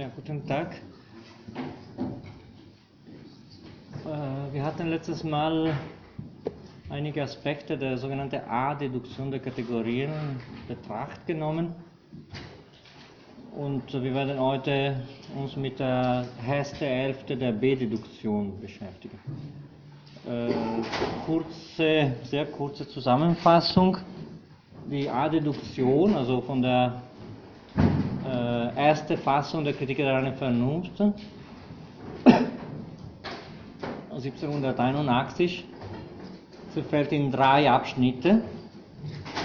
Ja, guten Tag. Äh, wir hatten letztes Mal einige Aspekte der sogenannten A-Deduktion der Kategorien in Betracht genommen. Und wir werden heute uns mit der ersten Hälfte der B-Deduktion beschäftigen. Äh, kurze, sehr kurze Zusammenfassung. Die A-Deduktion, also von der äh, ersten Fassung der Kritik der reinen Vernunft, 1781, zerfällt in drei Abschnitte.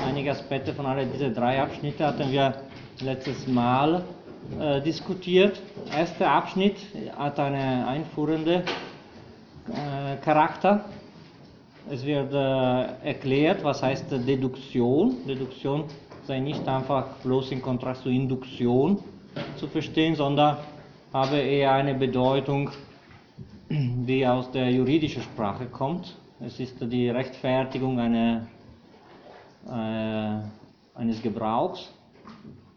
Einige Aspekte von all diesen drei Abschnitten hatten wir letztes Mal äh, diskutiert. Der erste Abschnitt hat einen einführenden äh, Charakter. Es wird äh, erklärt, was heißt Deduktion. Deduktion sei nicht einfach bloß in Kontrast zur Induktion zu verstehen, sondern habe eher eine Bedeutung, die aus der juridischen Sprache kommt. Es ist die Rechtfertigung eine, äh, eines Gebrauchs,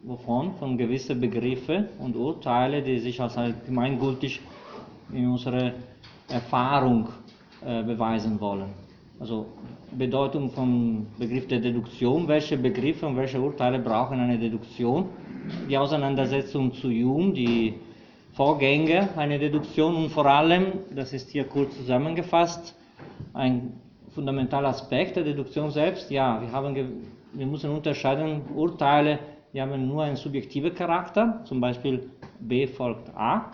wovon? Von gewissen Begriffen und Urteile, die sich als allgemeingültig in unserer Erfahrung äh, beweisen wollen. Also Bedeutung vom Begriff der Deduktion, welche Begriffe und welche Urteile brauchen eine Deduktion. Die Auseinandersetzung zu Hume, die Vorgänge einer Deduktion und vor allem, das ist hier kurz zusammengefasst, ein fundamentaler Aspekt der Deduktion selbst. Ja, wir, haben, wir müssen unterscheiden Urteile, die haben nur einen subjektiven Charakter, zum Beispiel B folgt A,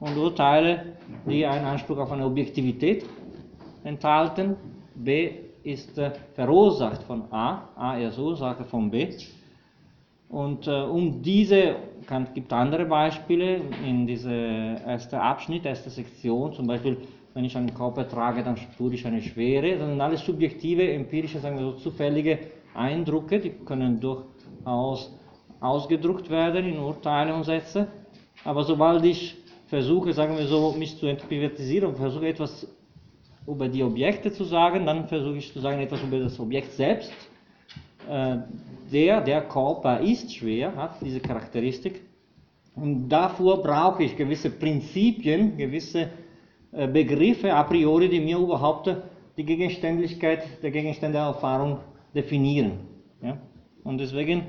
und Urteile, die einen Anspruch auf eine Objektivität enthalten. B ist äh, verursacht von A, A ist Ursache von B. Und äh, um diese, es gibt andere Beispiele in diesem ersten Abschnitt, erste Sektion, zum Beispiel, wenn ich einen Körper trage, dann spüre ich eine Schwere. Das sind alles subjektive, empirische, sagen wir so, zufällige Eindrücke, die können durchaus ausgedruckt werden in Urteile und Sätze. Aber sobald ich versuche, sagen wir so, mich zu entprivatisieren und versuche etwas über die Objekte zu sagen, dann versuche ich zu sagen etwas über das Objekt selbst. Äh, der, der Körper ist schwer, hat diese Charakteristik. Und dafür brauche ich gewisse Prinzipien, gewisse äh, Begriffe a priori, die mir überhaupt die Gegenständlichkeit der Gegenstände der Erfahrung definieren. Ja? Und deswegen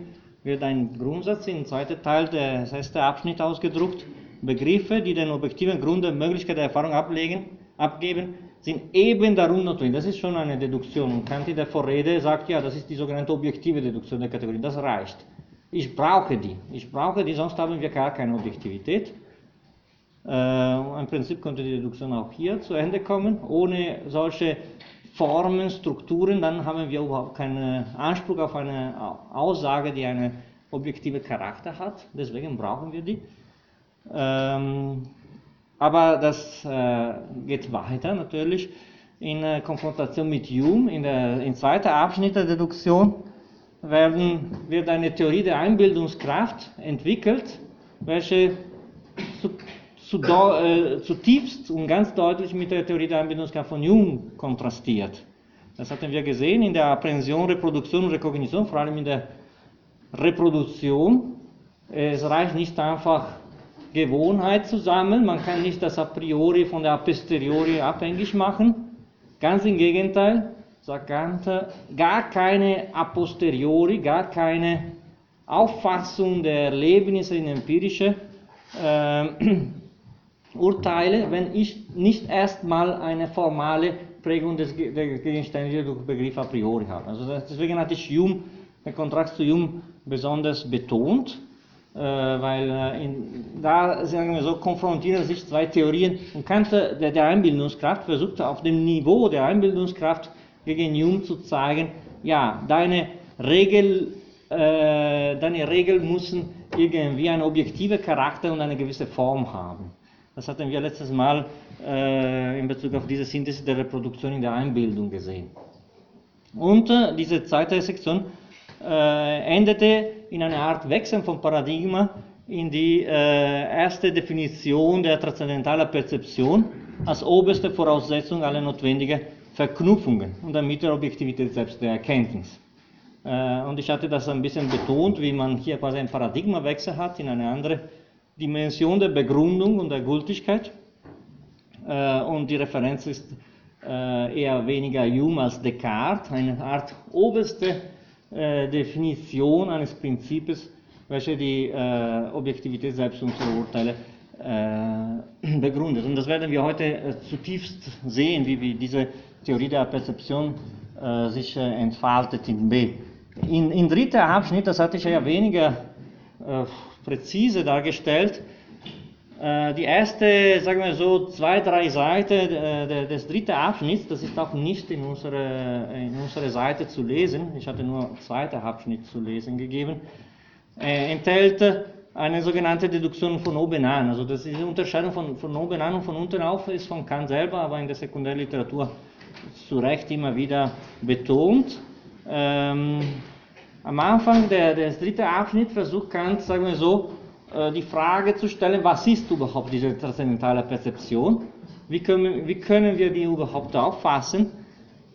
wird ein Grundsatz im zweiten Teil des ersten Abschnitt ausgedruckt. Begriffe, die den objektiven Grund der Möglichkeit der Erfahrung ablegen, abgeben, sind eben darum notwendig. Das ist schon eine Deduktion. Und Kant in der Vorrede sagt, ja, das ist die sogenannte objektive Deduktion der Kategorie. Das reicht. Ich brauche die. Ich brauche die, sonst haben wir gar keine Objektivität. Äh, Im Prinzip könnte die Deduktion auch hier zu Ende kommen. Ohne solche Formen, Strukturen, dann haben wir überhaupt keinen Anspruch auf eine Aussage, die einen objektiven Charakter hat. Deswegen brauchen wir die. Ähm, aber das äh, geht weiter natürlich in äh, Konfrontation mit Hume. In der in zweiter Abschnitt der Deduktion werden, wird eine Theorie der Einbildungskraft entwickelt, welche zu, zu, äh, zutiefst und ganz deutlich mit der Theorie der Einbildungskraft von Hume kontrastiert. Das hatten wir gesehen in der Apprehension, Reproduktion und Rekognition, vor allem in der Reproduktion. Es reicht nicht einfach Gewohnheit zusammen. Man kann nicht das a priori von der a posteriori abhängig machen. Ganz im Gegenteil, sagt Kant, gar keine a posteriori, gar keine Auffassung der Erlebnisse in empirische äh, Urteile, wenn ich nicht erstmal eine formale Prägung des gegenständlichen Begriffs a priori habe. Also deswegen hatte ich Hume, den Kontrast zu Hume besonders betont. Äh, weil äh, in, da sagen wir so, konfrontieren sich zwei Theorien und Kant, der, der Einbildungskraft, versuchte auf dem Niveau der Einbildungskraft gegen Hume zu zeigen, ja, deine Regel, äh, deine Regeln müssen irgendwie einen objektiven Charakter und eine gewisse Form haben. Das hatten wir letztes Mal äh, in Bezug auf diese Synthese der Reproduktion in der Einbildung gesehen. Und äh, diese zweite Sektion äh, endete in einer Art Wechsel vom Paradigma in die äh, erste Definition der transzendentalen Perzeption als oberste Voraussetzung aller notwendigen Verknüpfungen und damit der Objektivität selbst der Erkenntnis. Äh, und ich hatte das ein bisschen betont, wie man hier quasi einen Paradigmawechsel hat in eine andere Dimension der Begründung und der Gültigkeit. Äh, und die Referenz ist äh, eher weniger Hume als Descartes, eine Art oberste äh, Definition eines Prinzips, welche die äh, Objektivität selbst unserer Urteile äh, begründet. Und das werden wir heute äh, zutiefst sehen, wie, wie diese Theorie der Perzeption äh, sich entfaltet in B. In, in dritter Abschnitt, das hatte ich ja weniger präzise dargestellt, die erste, sagen wir so, zwei, drei Seiten des dritten Abschnitts, das ist auch nicht in unserer, in unserer Seite zu lesen, ich hatte nur zweiter Abschnitt zu lesen gegeben, enthält eine sogenannte Deduktion von oben an. Also das diese Unterscheidung von, von oben an und von unten auf ist von Kant selber, aber in der Sekundärliteratur zu Recht immer wieder betont. Ähm, am Anfang des dritten Abschnitt versucht Kant, sagen wir so, äh, die Frage zu stellen, was ist überhaupt diese transzendentale Perzeption? Wie können, wie können wir die überhaupt auffassen?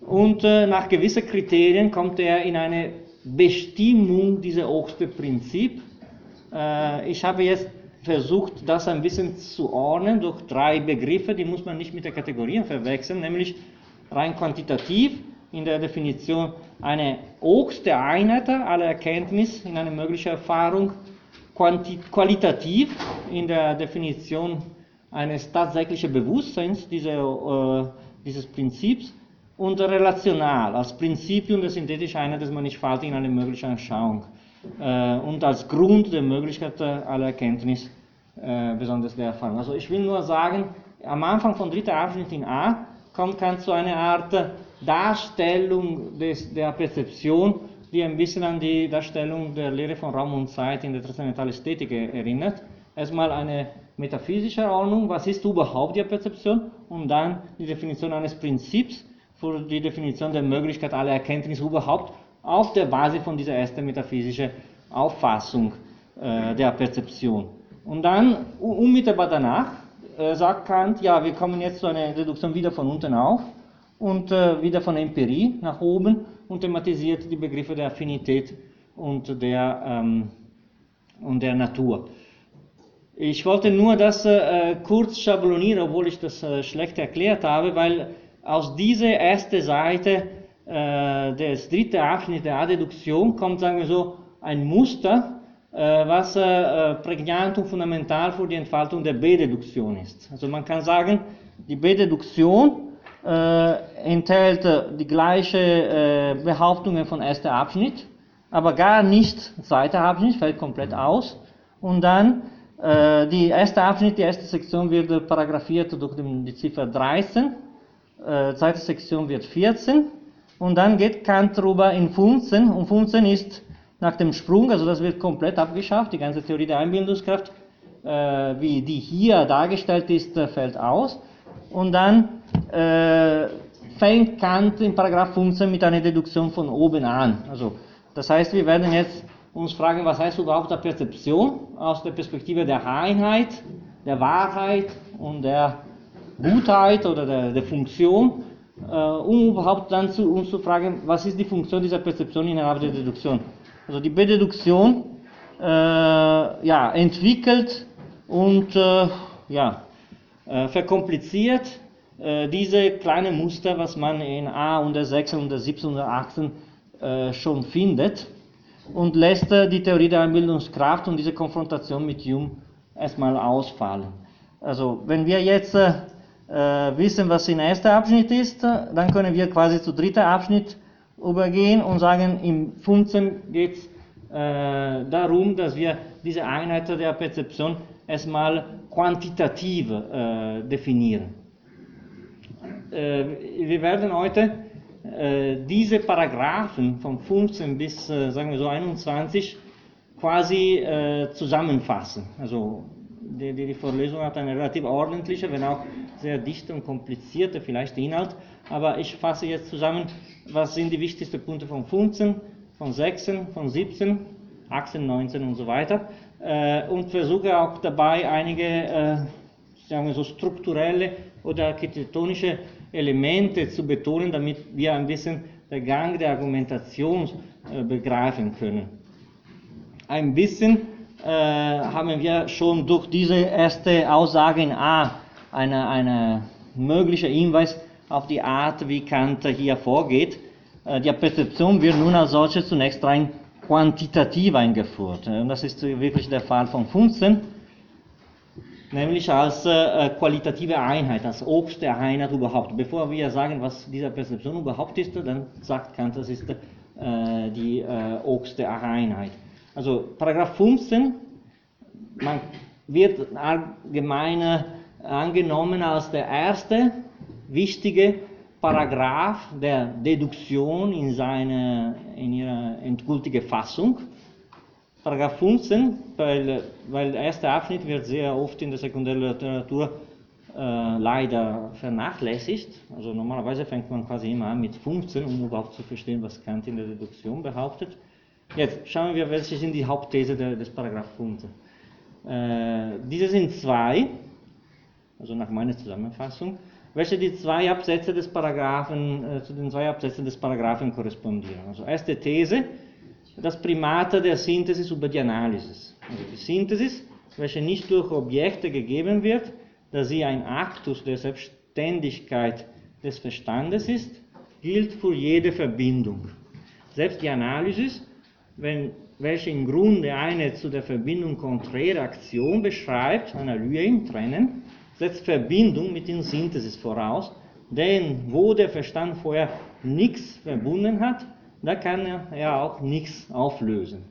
Und äh, nach gewissen Kriterien kommt er in eine Bestimmung dieser obersten Prinzip, äh, ich habe jetzt versucht, das ein bisschen zu ordnen durch drei Begriffe, die muss man nicht mit der Kategorien verwechseln, nämlich rein quantitativ in der Definition eine höchste Einheit aller Erkenntnis in einer möglichen Erfahrung, qualitativ in der Definition eines tatsächlichen Bewusstseins dieser, äh, dieses Prinzips und relational als Prinzipium der synthetischen Einheit des Mannigfaltigen in einer möglichen Erschauung äh, und als Grund der Möglichkeit aller Erkenntnis, äh, besonders der Erfahrung. Also ich will nur sagen, am Anfang von dritter Abschnitt in A kommt Kant zu einer Art Darstellung des, der Perzeption, die ein bisschen an die Darstellung der Lehre von Raum und Zeit in der transzendentalen Ästhetik erinnert. Erstmal eine metaphysische Ordnung, was ist überhaupt die Perzeption, und dann die Definition eines Prinzips für die Definition der Möglichkeit aller Erkenntnis überhaupt auf der Basis von dieser ersten metaphysischen Auffassung äh, der Perzeption. Und dann, unmittelbar danach, äh, sagt Kant, ja, wir kommen jetzt zu einer Reduktion wieder von unten auf und äh, wieder von Empirie nach oben und thematisiert die Begriffe der Affinität und der, ähm, und der Natur. Ich wollte nur das äh, kurz schablonieren, obwohl ich das äh, schlecht erklärt habe, weil aus dieser ersten Seite äh, das dritte Abschnitt der Addeduktion kommt, sagen wir so, ein Muster, äh, was äh, prägnant und fundamental für die Entfaltung der B-Deduktion ist. Also man kann sagen, die B-Deduktion enthält die gleiche Behauptungen von ersten Abschnitt, aber gar nicht zweiter Abschnitt, fällt komplett aus. Und dann die erste Abschnitt, die erste Sektion wird paragraphiert durch die Ziffer 13, zweite Sektion wird 14 und dann geht Kant rüber in Funzen und Funzen ist nach dem Sprung, also das wird komplett abgeschafft, die ganze Theorie der Einbildungskraft, äh, wie die hier dargestellt ist, äh, fällt aus. Und dann äh, fängt Kant in Paragraph 15 mit einer Deduktion von oben an. Also, das heißt, wir werden jetzt uns fragen, was heißt überhaupt der Perzeption aus der Perspektive der Einheit, der Wahrheit und der Gutheit oder der, der Funktion äh, um überhaupt dann zu, uns zu fragen, was ist die Funktion dieser Perzeption innerhalb der Deduktion. Also die Bededuktion äh, ja, entwickelt und äh, ja, äh, verkompliziert äh, diese kleinen Muster, was man in A und der 6 und der 17 und der 18 äh, schon findet und lässt die Theorie der Einbildungskraft und diese Konfrontation mit Hume erstmal ausfallen. Also wenn wir jetzt äh, wissen, was in erster Abschnitt ist, dann können wir quasi zu dritter Abschnitt übergehen und sagen, im 15 geht es äh, darum, dass wir diese Einheit der Perzeption erstmal quantitativ äh, definieren. Äh, wir werden heute äh, diese Paragraphen von 15 bis, äh, sagen wir so, 21 quasi zusammenfassen. Also die, die, Vorlesung hat eine relativ ordentliche, wenn auch sehr dichte und komplizierte vielleicht Inhalt, aber ich fasse jetzt zusammen, was sind die wichtigsten Punkte von 15, von 16, von 17, 18, 19 und so weiter und versuche auch dabei einige, sagen wir so, strukturelle oder architektonische Elemente zu betonen, damit wir ein bisschen den Gang der Argumentation äh, begreifen können. Ein bisschen äh, haben wir schon durch diese erste Aussage in A eine, eine mögliche Hinweis auf die Art, wie Kant hier vorgeht. Äh, die Perzeption wird nun als solche zunächst rein quantitativ eingeführt. Und das ist wirklich der Fall von 15, nämlich als äh, qualitative Einheit, als Obst der Einheit überhaupt. Bevor wir sagen, was diese Perzeption überhaupt ist, dann sagt Kant, das ist äh, die äh, Obst der Einheit. Also Paragraph 15 man wird allgemein angenommen als der erste wichtige Paragraph der Deduktion in, seine, in ihrer endgültigen Fassung. Paragraph 15, weil, weil der erste Abschnitt wird sehr oft in der Sekundärliteratur äh, leider vernachlässigt. Also normalerweise fängt man quasi immer an mit 15, um überhaupt zu verstehen, was Kant in der Deduktion behauptet. Jetzt schauen wir, welche sind die Hauptthese des Paragraph 15. Äh, diese sind zwei, also nach meiner Zusammenfassung welche die zwei Absätze des Paragraphen, äh, zu den zwei Absätzen des Paragraphen korrespondieren. Also erste These, das Primat der Synthesis über die Analysis. Also die Synthesis, welche nicht durch Objekte gegeben wird, da sie ein Aktus der Selbstständigkeit des Verstandes ist, gilt für jede Verbindung. Selbst die Analysis, wenn, welche im Grunde eine zu der Verbindung konträre Aktion beschreibt, Analysen, trennen, setzt Verbindung mit der Synthesis voraus, denn wo der Verstand vorher nichts verbunden hat, da kann er ja auch nichts auflösen.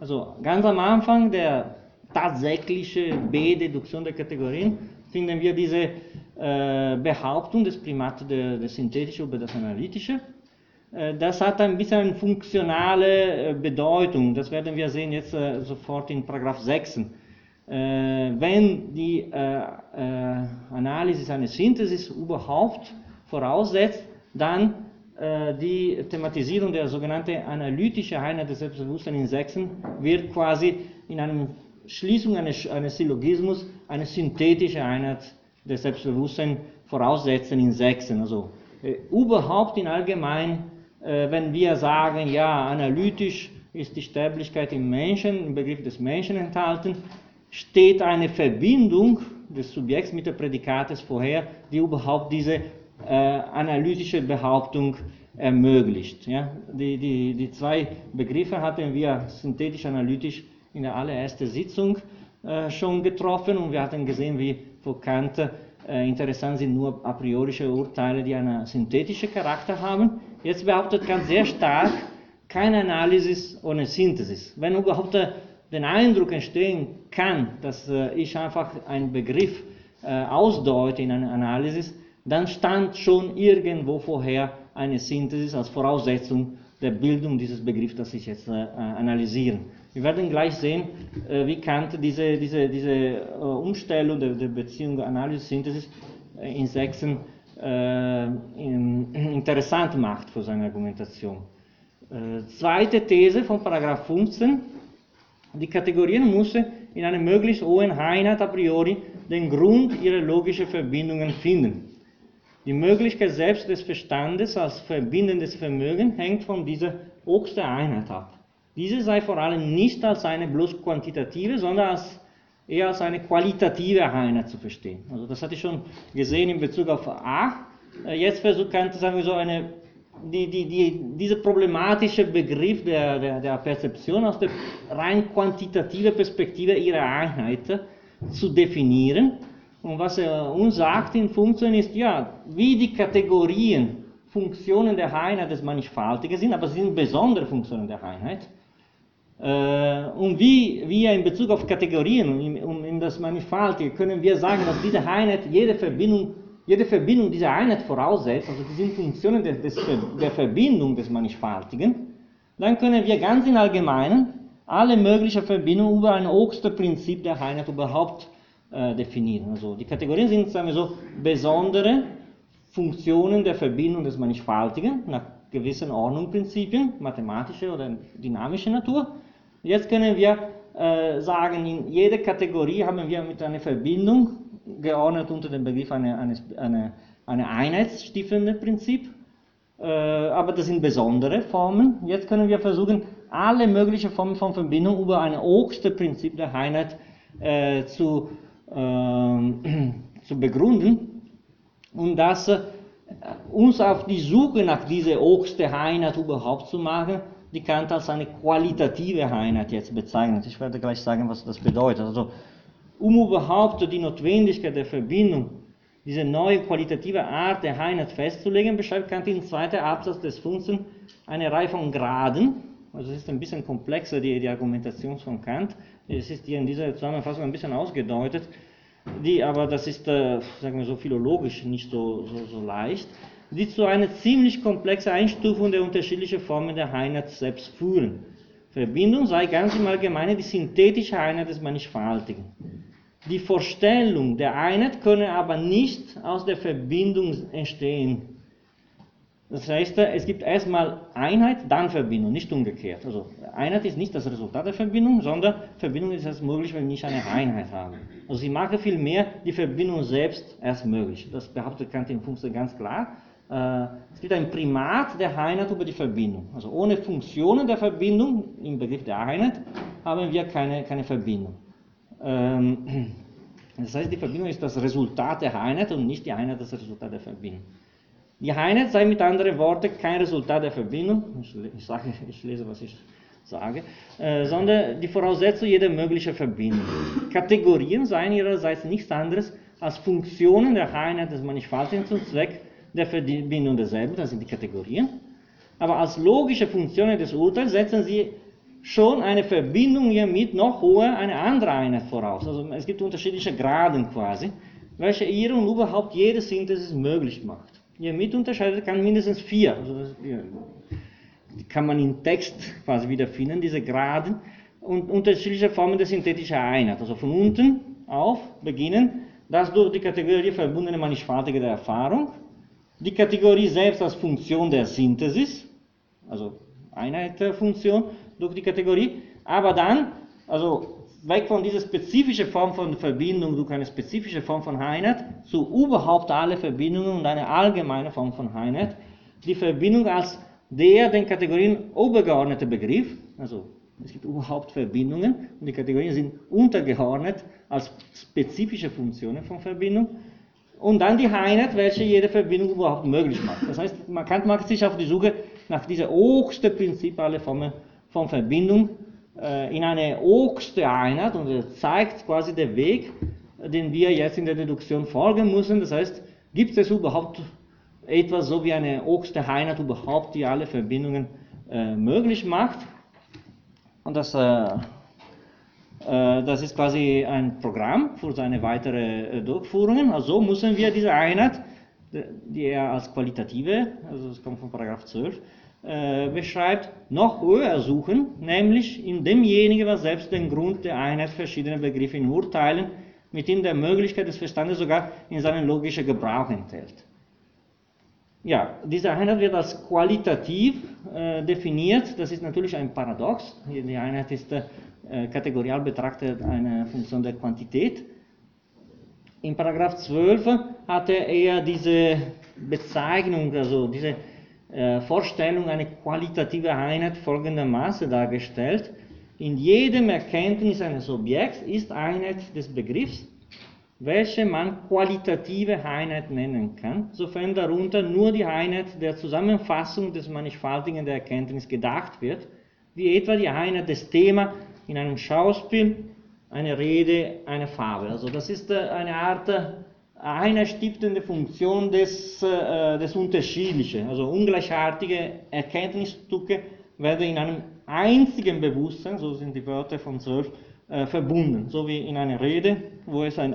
Also ganz am Anfang der tatsächlichen B-Deduktion der Kategorien finden wir diese äh, Behauptung des Primats der, der Synthetischen über das Analytische. Äh, das hat ein bisschen eine funktionale äh, Bedeutung. Das werden wir sehen jetzt äh, sofort in Paragraph 6 äh, wenn die äh, Analysis eine Synthesis überhaupt voraussetzt, dann die Thematisierung der sogenannten analytischen Einheit des Selbstbewusstseins in Sechsen wird quasi in einer Schließung eines, eines Syllogismus eine synthetische Einheit des Selbstbewusstseins voraussetzen in Sechsen. Also äh, überhaupt in allgemein, äh, wenn wir sagen, ja, analytisch ist die Sterblichkeit im Menschen, im Begriff des Menschen enthalten, steht eine Verbindung des Subjekts mit der Prädikates vorher, die überhaupt diese äh, analytische Behauptung ermöglicht. Ja? Die, die, die zwei Begriffe hatten wir synthetisch-analytisch in der allerersten Sitzung äh, schon getroffen und wir hatten gesehen, wie für Kant äh, interessant sind nur a priorische Urteile, die einen synthetischen Charakter haben. Jetzt behauptet Kant sehr stark, keine Analysis ohne Synthesis. Wenn überhaupt den Eindruck entstehen kann, dass äh, ich einfach einen Begriff äh, ausdeute in einer Analysis, dann stand schon irgendwo vorher eine Synthesis als Voraussetzung der Bildung dieses Begriffs, das ich jetzt äh, analysiere. Wir werden gleich sehen, äh, wie Kant diese, diese, diese äh, Umstellung der, der Beziehung Analyse-Synthesis äh, in Sechsen in, interessant macht für seine Argumentation. zweite These von Paragraph 15 die Kategorien müssen in einer möglichst hohen Einheit a priori den Grund ihrer logischen Verbindungen finden. Die Möglichkeit selbst des Verstandes als verbindendes Vermögen hängt von dieser obersten Einheit ab. Diese sei vor allem nicht als eine bloß quantitative, sondern als, eher als eine qualitative Einheit zu verstehen. Also das hatte ich schon gesehen in Bezug auf A. Äh, jetzt versucht Kant, sagen wir so, eine die, die, die, dieser problematische Begriff der, der, der Perzeption aus der rein quantitativen Perspektive ihrer Einheit zu definieren. Und was er uns sagt in Funktionen ist, ja, wie die Kategorien Funktionen der Einheit des Mannigfaltigen sind, aber sie sind besondere Funktionen der Einheit. Äh, und wie wir in Bezug auf Kategorien und in das Mannigfaltige können wir sagen, dass diese Einheit jede Verbindung jede Verbindung dieser Einheit voraussetzt, also die sind Funktionen der Verbindung des Mannigfaltigen, dann können wir ganz im Allgemeinen alle möglichen Verbindungen über ein oberste Prinzip der Einheit überhaupt äh, definieren. Also die Kategorien sind, sagen wir so, besondere Funktionen der Verbindung des Mannigfaltigen nach gewissen Ordnungsprinzipien, mathematische oder dynamische Natur. Jetzt können wir äh, sagen, in jeder Kategorie haben wir mit einer Verbindung geordnet unter dem Begriff eine, eine, eine, eine einheitsstiftende Prinzip, äh, aber das sind besondere Formen. Jetzt können wir versuchen, alle möglichen Formen von Verbindung über ein oberste Prinzip der Einheit äh, zu, zu begründen und das äh, uns auf die Suche nach dieser obersten Einheit überhaupt zu machen, die Kant als eine qualitative Einheit jetzt bezeichnet. Ich werde gleich sagen, was das bedeutet. Also, um überhaupt die Notwendigkeit der Verbindung, diese neue qualitative Art der Einheit festzulegen, beschreibt Kant im zweiten Absatz des 15 eine Reihe von Graden. Also es ist ein bisschen komplexer, die, die Argumentation von Kant. Es ist hier in dieser Zusammenfassung ein bisschen ausgedeutet, die aber, das ist, äh, sagen wir so, philologisch nicht so, so, so leicht die zu einer ziemlich komplexen Einstufung der unterschiedlichen Formen der Einheit selbst führen. Verbindung sei ganz im Allgemeinen die synthetische Einheit des Mannigfaltigen. Die Vorstellung der Einheit könne aber nicht aus der Verbindung entstehen. Das heißt, es gibt erstmal Einheit, dann Verbindung, nicht umgekehrt. Also Einheit ist nicht das Resultat der Verbindung, sondern Verbindung ist erst möglich, wenn ich eine Einheit habe. Also sie mache vielmehr die Verbindung selbst erst möglich. Das behauptet Kant in Funke ganz klar. Äh, es gibt ein Primat der Einheit über die Verbindung. Also ohne Funktionen der Verbindung im Begriff der Einheit haben wir keine, keine Verbindung. Ähm, das heißt, die Verbindung ist das Resultat der Einheit und nicht die Einheit das Resultat der Verbindung. Die Einheit sei mit anderen Worten kein Resultat der Verbindung, ich, sage, ich lese, was ich sage, äh, sondern die Voraussetzung jeder möglichen Verbindung. Kategorien seien ihrerseits nichts anderes als Funktionen der Einheit des Mannigfaltigen zum Zweck der Verbindung derselben, das sind die Kategorien. Aber als logische Funktionen des Urteils setzen sie schon eine Verbindung hier mit noch höher eine andere Einheit voraus. Also es gibt unterschiedliche Graden quasi, welche ihre und überhaupt jede Synthesis möglich macht. Hiermit unterscheidet kann mindestens vier, also das, die kann man im Text quasi wiederfinden, diese Graden und unterschiedliche Formen der synthetischen Einheit. Also von unten auf beginnen. Das durch die Kategorie verbundene Mannigfaltige der Erfahrung, die Kategorie selbst als Funktion der Synthesis, also Einheitsfunktion durch die Kategorie, aber dann, also weg von dieser spezifischen Form von Verbindung durch eine spezifische Form von Einheit zu überhaupt alle Verbindungen und eine allgemeine Form von Einheit, die Verbindung als der den Kategorien übergeordnete Begriff, also es gibt überhaupt Verbindungen und die Kategorien sind untergeordnet als spezifische Funktionen von Verbindung und dann die Einheit, welche jede Verbindung überhaupt möglich macht. Das heißt, man kann sich auf die Suche nach dieser höchsten Prinzip alle Formen von Verbindung äh, in eine höchste Einheit und er zeigt quasi den Weg, den wir jetzt in der Deduktion folgen müssen. Das heißt, gibt es überhaupt etwas so wie eine höchste Einheit überhaupt, die alle Verbindungen äh, möglich macht? Und das äh, äh, das ist quasi ein Programm für seine weitere äh, Durchführungen. Also müssen wir diese Einheit, die er als qualitative, also das kommt von Paragraph 12, äh, beschreibt, noch höher suchen, nämlich in demjenigen, was selbst den Grund der Einheit verschiedener Begriffe in Urteilen mit ihm der Möglichkeit des Verstandes sogar in seinen logischen Gebrauch enthält. Ja, diese Einheit wird als qualitativ äh, definiert. Das ist natürlich ein Paradox. Die Einheit ist äh, kategorial betrachtet eine Funktion der Quantität. In Paragraph 12 hatte er diese Bezeichnung, also diese Vorstellung, eine qualitative Einheit folgendermaßen dargestellt. In jedem Erkenntnis eines Objekts ist Einheit des Begriffs welche man qualitative Einheit nennen kann, sofern darunter nur die Einheit der Zusammenfassung des Mannigfaltigen der Erkenntnis gedacht wird, wie etwa die Einheit des Thema in einem Schauspiel, eine Rede, eine Fabel. Also das ist äh, eine Art äh, einstiftende Funktion des, äh, des Unterschiedlichen. Also ungleichartige Erkenntnisstücke werden in einem einzigen Bewusstsein, so sind die Wörter von 12, verbunden, so wie in einer Rede, wo es ein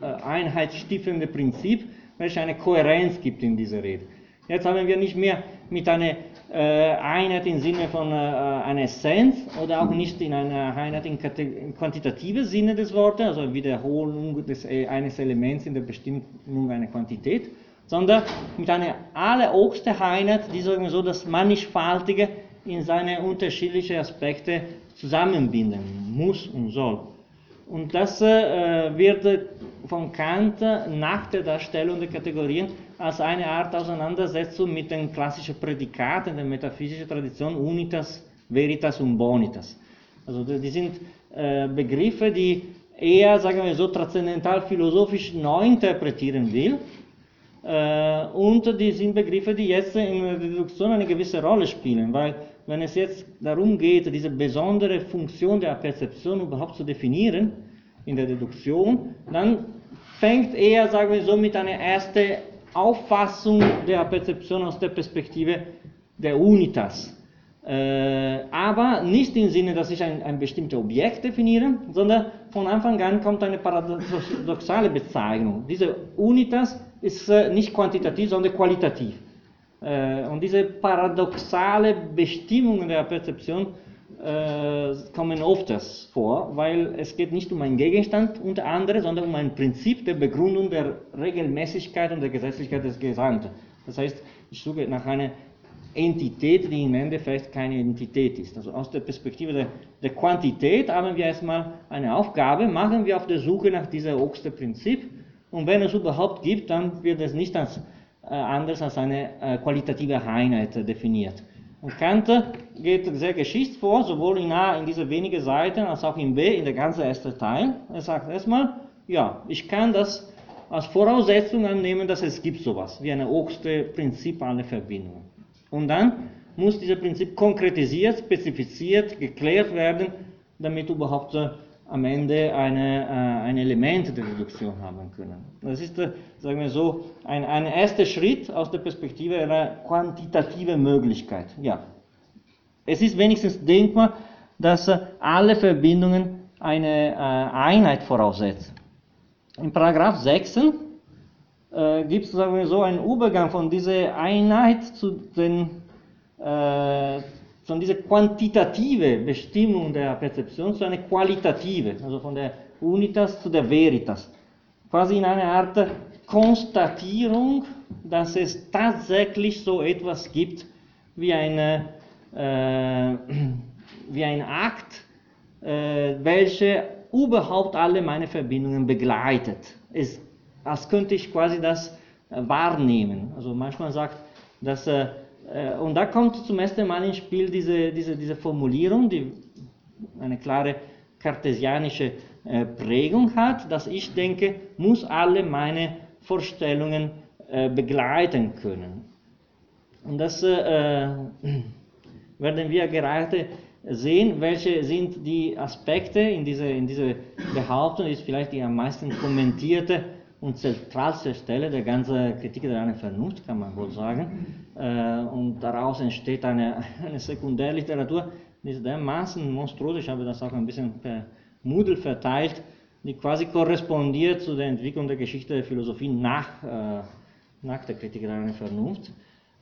äh, einheitsstiftende Prinzip, welches eine Kohärenz gibt in dieser Rede. Jetzt haben wir nicht mehr mit einer äh, Einheit im Sinne von äh, einer Essenz oder auch nicht in einer Einheit im, im quantitativen Sinne des Wortes, also Wiederholung des, äh, eines Elements in der Bestimmung einer Quantität, sondern mit einer allerhöchsten Einheit, die sagen wir so das Mannigfaltige in seine unterschiedlichen Aspekte zusammenbinden muss und soll. Und das äh, wird von Kant nach der Darstellung der Kategorien als eine Art Auseinandersetzung mit den klassischen Prädikaten der metaphysischen Tradition Unitas Veritas und Bonitas. Also die sind äh, Begriffe, die eher, sagen wir so, transzendental philosophisch neu interpretieren will. Äh, und die sind Begriffe, die jetzt in der Deduktion eine gewisse Rolle spielen, weil wenn es jetzt darum geht, diese besondere Funktion der Perzeption überhaupt zu definieren in der Deduktion, dann fängt eher, sagen wir so, mit einer ersten Auffassung der Perzeption aus der Perspektive der Unitas äh, aber nicht im Sinne, dass ich ein, ein bestimmtes Objekt definiere, sondern von Anfang an kommt eine paradoxale Bezeichnung. Diese Unitas ist äh, nicht quantitativ, sondern qualitativ. Äh, und diese paradoxale Bestimmungen der Perzeption äh, kommen oft vor, weil es geht nicht um einen Gegenstand unter anderem, sondern um ein Prinzip der Begründung der Regelmäßigkeit und der Gesetzlichkeit des Gesamten. Das heißt, ich suche nach einer Entität, die im Endeffekt keine Entität ist. Also aus der Perspektive der, der Quantität haben wir erstmal eine Aufgabe, machen wir auf der Suche nach diesem Oxter-Prinzip und wenn es überhaupt gibt, dann wird es nicht als, anders als eine äh, qualitative Einheit äh, definiert. Und Kant geht sehr geschickt vor, sowohl in A, in diese wenigen Seiten, als auch in B, in der ganzen ersten Teil. Er sagt erstmal, ja, ich kann das als Voraussetzung annehmen, dass es gibt sowas, wie eine Oxter-Prinzip alle Verbindungen. Und dann muss dieses Prinzip konkretisiert, spezifiziert, geklärt werden, damit überhaupt äh, am Ende eine, äh, ein Element der Reduktion haben können. Das ist, äh, sagen wir so, ein, ein erster Schritt aus der Perspektive einer quantitativen Möglichkeit. Ja. Es ist wenigstens denkbar, dass äh, alle Verbindungen eine äh, Einheit voraussetzen. In Paragraph 6 äh, gibt es, sagen wir so, einen Übergang von dieser Einheit zu den, von dieser quantitative Bestimmung der Perzeption zu einer qualitative, also von der Unitas zu der Veritas. Quasi in einer Art Konstatierung, dass es tatsächlich so etwas gibt wie, eine, äh, wie ein Akt, äh, welcher überhaupt alle meine Verbindungen begleitet. Es als könnte ich quasi das wahrnehmen. Also manchmal sagt, dass, äh, und da kommt zum ersten Mal ins Spiel diese, diese, diese Formulierung, die eine klare kartesianische äh, Prägung hat, dass ich denke, muss alle meine Vorstellungen äh, begleiten können. Und das äh, werden wir gerade sehen, welche sind die Aspekte in dieser in diese Behauptung, ist vielleicht die am meisten kommentierte und zentralste Stelle der ganzen Kritik der reinen Vernunft, kann man wohl sagen. Äh, und daraus entsteht eine, eine Sekundärliteratur, die ist dermaßen monströs, ich habe das auch ein bisschen per Moodle verteilt, die quasi korrespondiert zu der Entwicklung der Geschichte der Philosophie nach, äh, nach der Kritik der reinen Vernunft.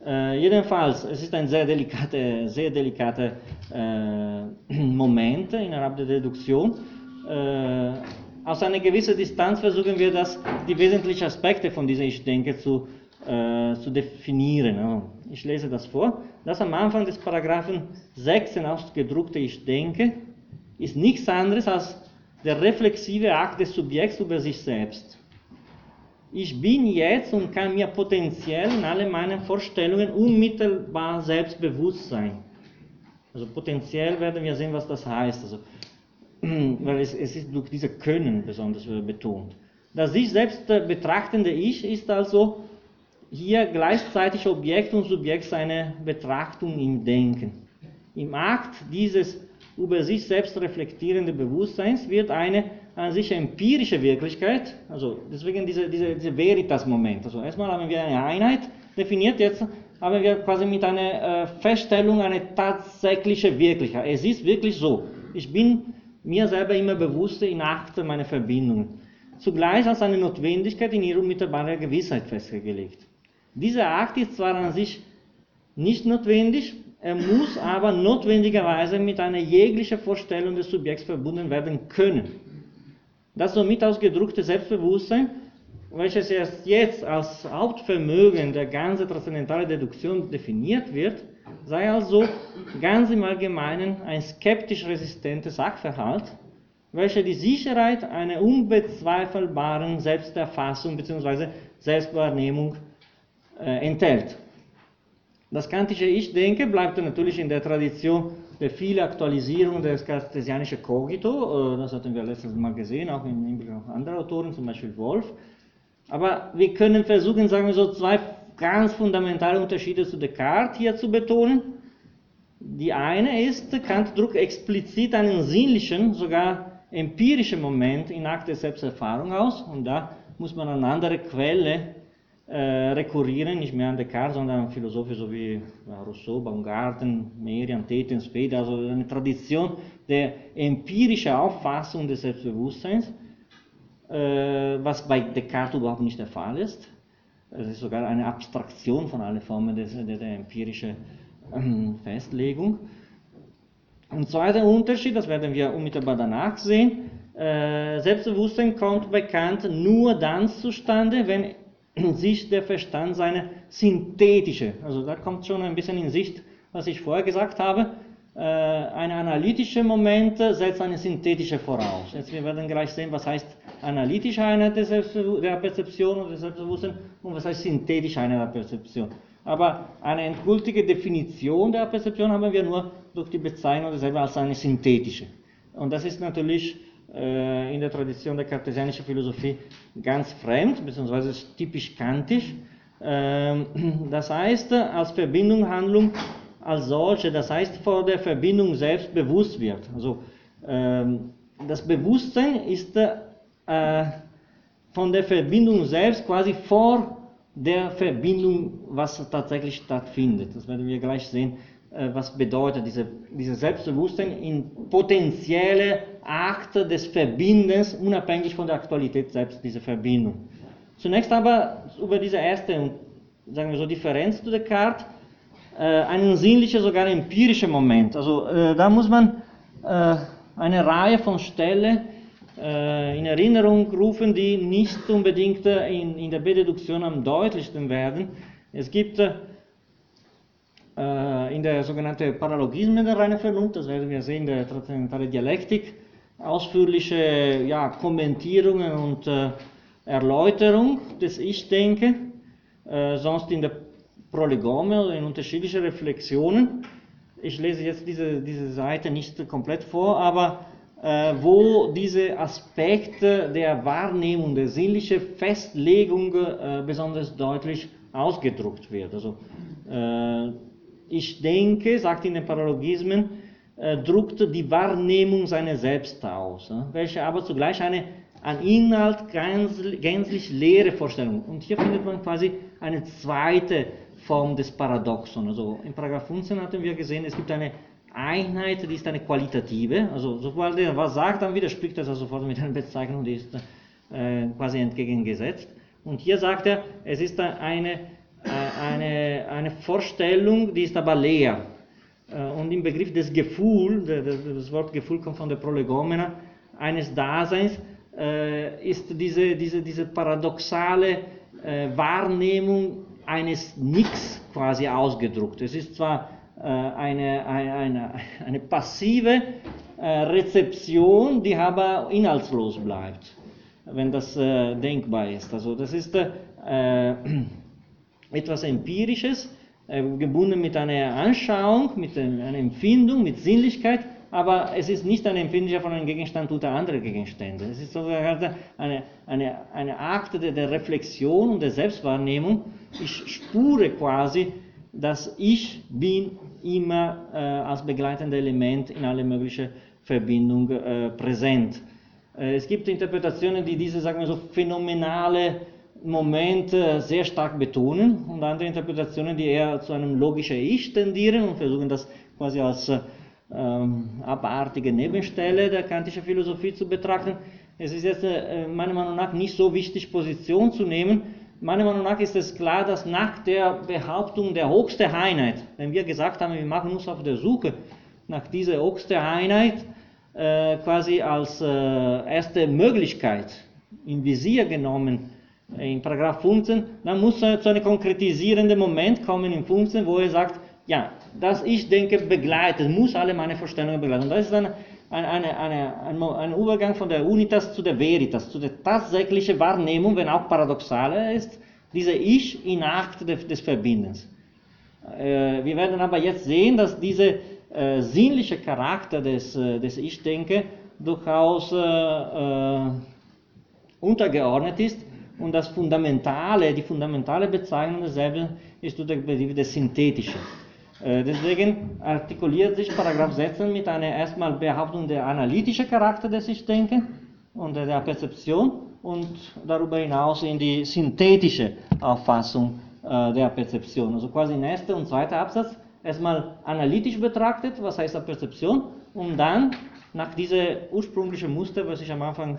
Äh, jedenfalls, es ist ein sehr delikater sehr delikate, äh, Moment innerhalb der Deduktion. Äh, aus einer gewissen Distanz versuchen wir das, die wesentlichen Aspekte von dieser Ich-Denke zu, äh, zu definieren. Ich lese das vor. Das am Anfang des Paragraphen 16 ausgedruckte Ich-Denke ist nichts anderes als der reflexive Akt des Subjekts über sich selbst. Ich bin jetzt und kann mir potenziell in alle meinen Vorstellungen unmittelbar selbstbewusst sein. Also potenziell werden wir sehen, was das heißt. Also weil es, es ist durch dieses Können besonders betont. Das sich selbst betrachtende Ich ist also hier gleichzeitig Objekt und Subjekt seiner Betrachtung im Denken. Im Akt dieses über sich selbst reflektierenden Bewusstseins wird eine an sich empirische Wirklichkeit, also deswegen dieser diese, diese Veritas-Moment. Also erstmal haben wir eine Einheit definiert, jetzt haben wir quasi mit einer äh, Feststellung eine tatsächliche Wirklichkeit. Es ist wirklich so. Ich bin mir selber immer bewusster in Acht meine Verbindungen. Zugleich als eine Notwendigkeit in ihrer unmittelbaren Gewissheit festgelegt. Dieser Akt ist zwar an sich nicht notwendig, er muss aber notwendigerweise mit einer jeglichen Vorstellung des Subjekts verbunden werden können. Das somit ausgedrückte Selbstbewusstsein, welches erst jetzt als Hauptvermögen der ganzen transzendentalen Deduktion definiert wird, sei also ganz im Allgemeinen ein skeptisch resistenter Sachverhalt, welcher die Sicherheit einer unbezweifelbaren Selbsterfassung bzw. Selbstwahrnehmung äh, enthält. Das kantische Ich-Denke bleibt natürlich in der Tradition der viele Aktualisierung des kartesianischen Cogito, äh, das hatten wir letztes Mal gesehen, auch in Hinblick auf andere Autoren, zum Beispiel Wolf. Aber wir können versuchen, sagen wir so, zwei ganz fundamentale Unterschiede zu Descartes hier zu betonen. Die eine ist, Kant drückt explizit einen sinnlichen, sogar empirischen Moment in Akt der Selbsterfahrung aus und da muss man an andere Quelle äh, rekurrieren, nicht mehr an Descartes, sondern an Philosophen so wie Rousseau, Baumgarten, Merian, Tetens, Feder, also eine Tradition der empirischen Auffassung des Selbstbewusstseins, äh, was bei Descartes überhaupt nicht der Fall ist. Es ist sogar eine Abstraktion von allen Formen des, der, der empirischen ähm, Festlegung. Und zweiter Unterschied, das werden wir unmittelbar danach sehen, äh, Selbstbewusstsein kommt bekannt nur dann zustande, wenn sich der Verstand seine synthetische, also da kommt schon ein bisschen in Sicht, was ich vorher gesagt habe, äh, eine analytische Moment setzt eine synthetische voraus. Jetzt wir werden gleich sehen, was heißt analytische Einheit der Perzeption und des Selbstbewusstseins und was heißt synthetische Einheit der Perzeption. Aber eine endgültige Definition der Perzeption haben wir nur durch die Bezeichnung derselben als eine synthetische. Und das ist natürlich äh, in der Tradition der kartesianischen Philosophie ganz fremd, beziehungsweise typisch kantisch. Ähm, das heißt, als Verbindung Handlung als solche, das heißt, vor der Verbindung selbst bewusst wird. Also ähm, das Bewusstsein ist äh, von der Verbindung selbst quasi vor der Verbindung, was tatsächlich stattfindet. Das werden wir gleich sehen äh, was bedeutet diese, dieses Selbstbewusstsein in potenzielle Akte des Verbindens, unabhängig von der Aktualität selbst dieser Verbindung. Zunächst aber über diese erste, sagen wir so, Differenz zu Descartes, einen sinnlichen, sogar empirischen Moment. Also äh, da muss man äh, eine Reihe von Stellen äh, in Erinnerung rufen, die nicht unbedingt äh, in, in der Bededuktion am deutlichsten werden. Es gibt äh, in der sogenannten Paralogismen der reinen Vernunft, das werden wir sehen, der transzendentale Dialektik, ausführliche ja, Kommentierungen und äh, Erläuterung des Ich-Denken, äh, sonst in der Oder in unterschiedlichen Reflexionen. Ich lese jetzt diese, diese Seite nicht komplett vor, aber äh, wo diese Aspekte der Wahrnehmung, der sinnlichen Festlegung äh, besonders deutlich ausgedruckt wird. Also äh, ich denke, sagt in den Paralogismen, äh, druckt die Wahrnehmung seiner selbst aus, äh, welche aber zugleich eine an Inhalt gänzlich leere Vorstellung. Und hier findet man quasi eine zweite Form des Paradoxon. Also in Paragraph 15 hatten wir gesehen, es gibt eine Einheit, die ist eine qualitative. Also sobald er was sagt, dann widerspricht das sofort mit einer Bezeichnung, die ist äh, quasi entgegengesetzt. Und hier sagt er, es ist eine äh, eine, eine Vorstellung, die ist aber leer. Äh, und im Begriff des Gefühl, das Wort Gefühl kommt von der Prolegomena, eines Daseins, äh, ist diese, diese, diese paradoxale Wahrnehmung eines Nix quasi ausgedruckt. Es ist zwar eine, eine, eine passive Rezeption, die aber inhaltslos bleibt, wenn das denkbar ist. Also das ist etwas Empirisches, äh, gebunden mit einer Anschauung, mit einer Empfindung, mit Sinnlichkeit, aber es ist nicht eine Empfindung von einem Gegenstand unter andere Gegenstände. Es ist sogar eine, eine, eine Akte der Reflexion und der Selbstwahrnehmung. Ich spüre quasi, dass ich bin immer äh, als begleitendes Element in alle möglichen Verbindungen äh, präsent. Äh, es gibt Interpretationen, die diese, sagen wir so, phänomenale Moment sehr stark betonen und andere Interpretationen, die eher zu einem logischen Ich tendieren und versuchen das quasi als ähm, abartige Nebenstelle der kantischen Philosophie zu betrachten. Es ist jetzt äh, meiner Meinung nach nicht so wichtig, Position zu nehmen. Meiner Meinung nach ist es klar, dass nach der Behauptung der höchsten Einheit, wenn wir gesagt haben, wir machen uns auf der Suche nach dieser höchsten Einheit, äh, quasi als äh, erste Möglichkeit in Visier genommen in Paragraph 15, dann muss zu einem konkretisierenden Moment kommen in 15, wo er sagt, ja, das Ich denke begleitet, muss alle meine Vorstellungen begleiten. Das ist dann ein, eine, eine, ein, ein Übergang von der Unitas zu der Veritas, zu der tatsächlichen Wahrnehmung, wenn auch paradoxal ist, diese Ich in Akt des, des Verbindens. Äh, wir werden aber jetzt sehen, dass diese äh, sinnliche Charakter des, äh, des Ich-Denke durchaus äh, äh, untergeordnet ist und das fundamentale, die fundamentale Bezeichnung desselben ist durch den Begriff des Synthetischen. Äh, deswegen artikuliert sich Paragraph 16 mit einer erstmal Behauptung der analytische Charakter des Ich-Denken und der Perzeption und darüber hinaus in die synthetische Auffassung äh, der Perzeption. Also quasi in erster und zweiter Absatz erstmal analytisch betrachtet, was heißt Perzeption, und dann nach diesem ursprünglichen Muster, was ich am Anfang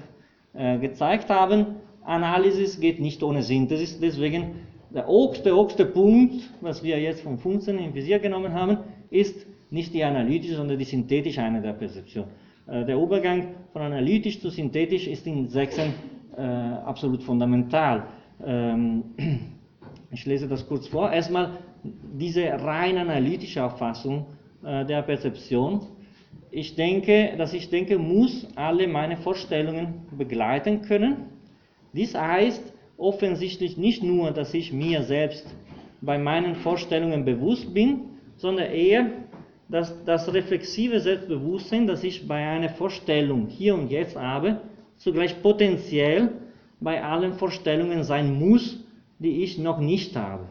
äh, gezeigt habe, Analysis geht nicht ohne Synthesis, deswegen der oberste, oberste Punkt, was wir jetzt vom 15 im Visier genommen haben, ist nicht die analytische, sondern die synthetische Einheit der Perzeption. Äh, der Übergang von analytisch zu synthetisch ist in Sechsen äh, absolut fundamental. Ähm, ich lese das kurz vor. Erstmal diese rein analytische Auffassung äh, der Perzeption. Ich denke, dass ich denke, muss alle meine Vorstellungen begleiten können. Dies heißt offensichtlich nicht nur, dass ich mir selbst bei meinen Vorstellungen bewusst bin, sondern eher, dass das reflexive Selbstbewusstsein, das ich bei einer Vorstellung hier und jetzt habe, zugleich potenziell bei allen Vorstellungen sein muss, die ich noch nicht habe.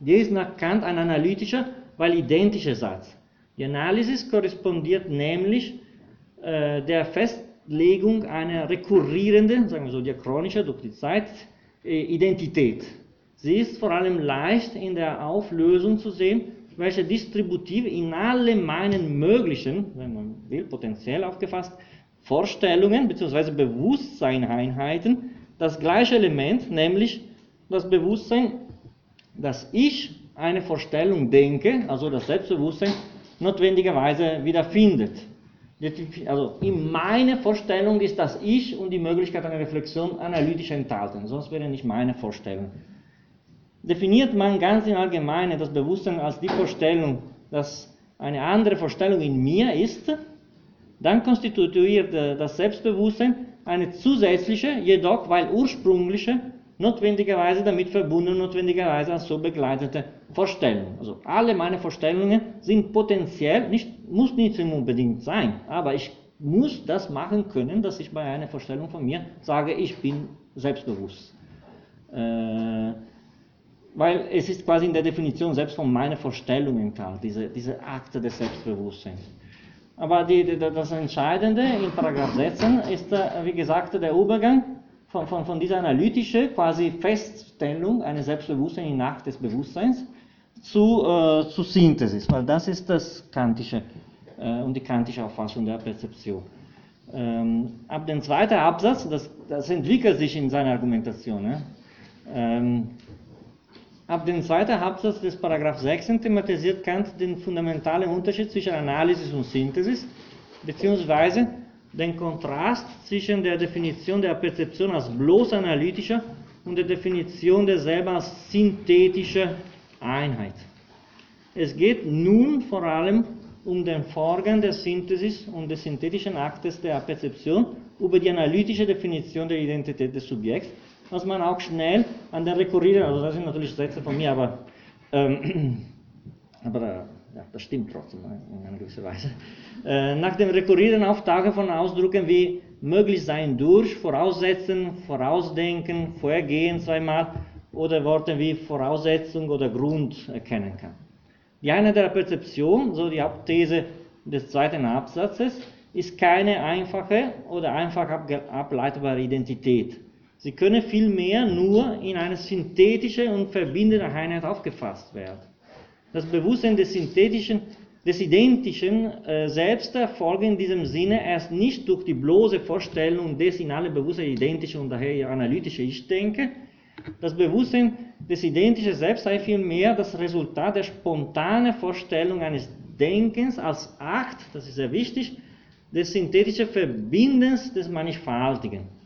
Dies ist nach Kant ein analytischer, weil identischer Satz. Die Analysis korrespondiert nämlich äh, der Festlegung einer rekurrierenden, sagen wir so diachronischer durch die Zeit, äh, Identität. Sie ist vor allem leicht in der Auflösung zu sehen, welche distributive in alle meinen möglichen, wenn man will, potenziell aufgefasst, Vorstellungen bzw. Bewusstseineinheiten das gleiche Element, nämlich das Bewusstsein, dass ich eine Vorstellung denke, also das Selbstbewusstsein, notwendigerweise wiederfindet. Also in meiner Vorstellung ist das Ich und die Möglichkeit einer Reflexion analytisch enthalten, sonst wäre nicht meine Vorstellung. Definiert man ganz im Allgemeinen das Bewusstsein als die Vorstellung, dass eine andere Vorstellung in mir ist, dann konstituiert das Selbstbewusstsein eine zusätzliche, jedoch weil ursprüngliche notwendigerweise damit verbunden, notwendigerweise als so begleitete Vorstellung. Also alle meine Vorstellungen sind potenziell, nicht, muss nicht unbedingt sein, aber ich muss das machen können, dass ich bei einer Vorstellung von mir sage, ich bin selbstbewusst. Äh, weil es ist quasi in der Definition selbst von meiner Vorstellung enthalten, diese, diese Akte des Selbstbewusstseins. Aber die, das Entscheidende in Paragraph 16 ist, äh, wie gesagt, der Übergang von, von, von dieser analytischen quasi Feststellung eines Selbstbewusstseins in Nacht des Bewusstseins zu, äh, zu Synthesis, weil das ist das kantische äh, und die kantische Auffassung der Perzeption. Ähm, ab dem zweiten Absatz, das, das entwickelt sich in seiner Argumentation. Ne? Ähm, ab dem zweiten Absatz des Paragraph 16 thematisiert Kant den fundamentalen Unterschied zwischen Analysis und Synthesis, beziehungsweise den Kontrast zwischen der Definition der Perzeption als bloß analytischer und der Definition derselben als synthetische Einheit. Es geht nun vor allem um den Vorgang der Synthesis und des synthetischen Aktes der Perzeption über die analytische Definition der Identität des Subjekts, was man auch schnell an den rekurrieren, also das sind natürlich Sätze von mir, aber, ähm, aber äh, ja, das stimmt trotzdem in einer gewissen Weise. Äh, nach dem Rekurrieren auf Tage von Ausdrücken wie möglich sein durch, voraussetzen, vorausdenken, vorhergehen zweimal oder Worte wie Voraussetzung oder Grund erkennen kann. Die Einheit der Perzeption, so die Hauptthese des zweiten Absatzes, ist keine einfache oder einfach ableitbare Identität. Sie könne vielmehr nur in eine synthetische und verbindende Einheit aufgefasst werden. Das Bewusstsein des synthetischen, des identischen äh, Selbst erfolgt in diesem Sinne erst nicht durch die bloße Vorstellung des in alle Bewusstsein identischen und daher analytische Ich-Denke. Das Bewusstsein des identischen Selbst sei vielmehr das Resultat der spontanen Vorstellung eines Denkens als Akt, das ist sehr wichtig, des synthetischen Verbindens des Mannigfaltigen.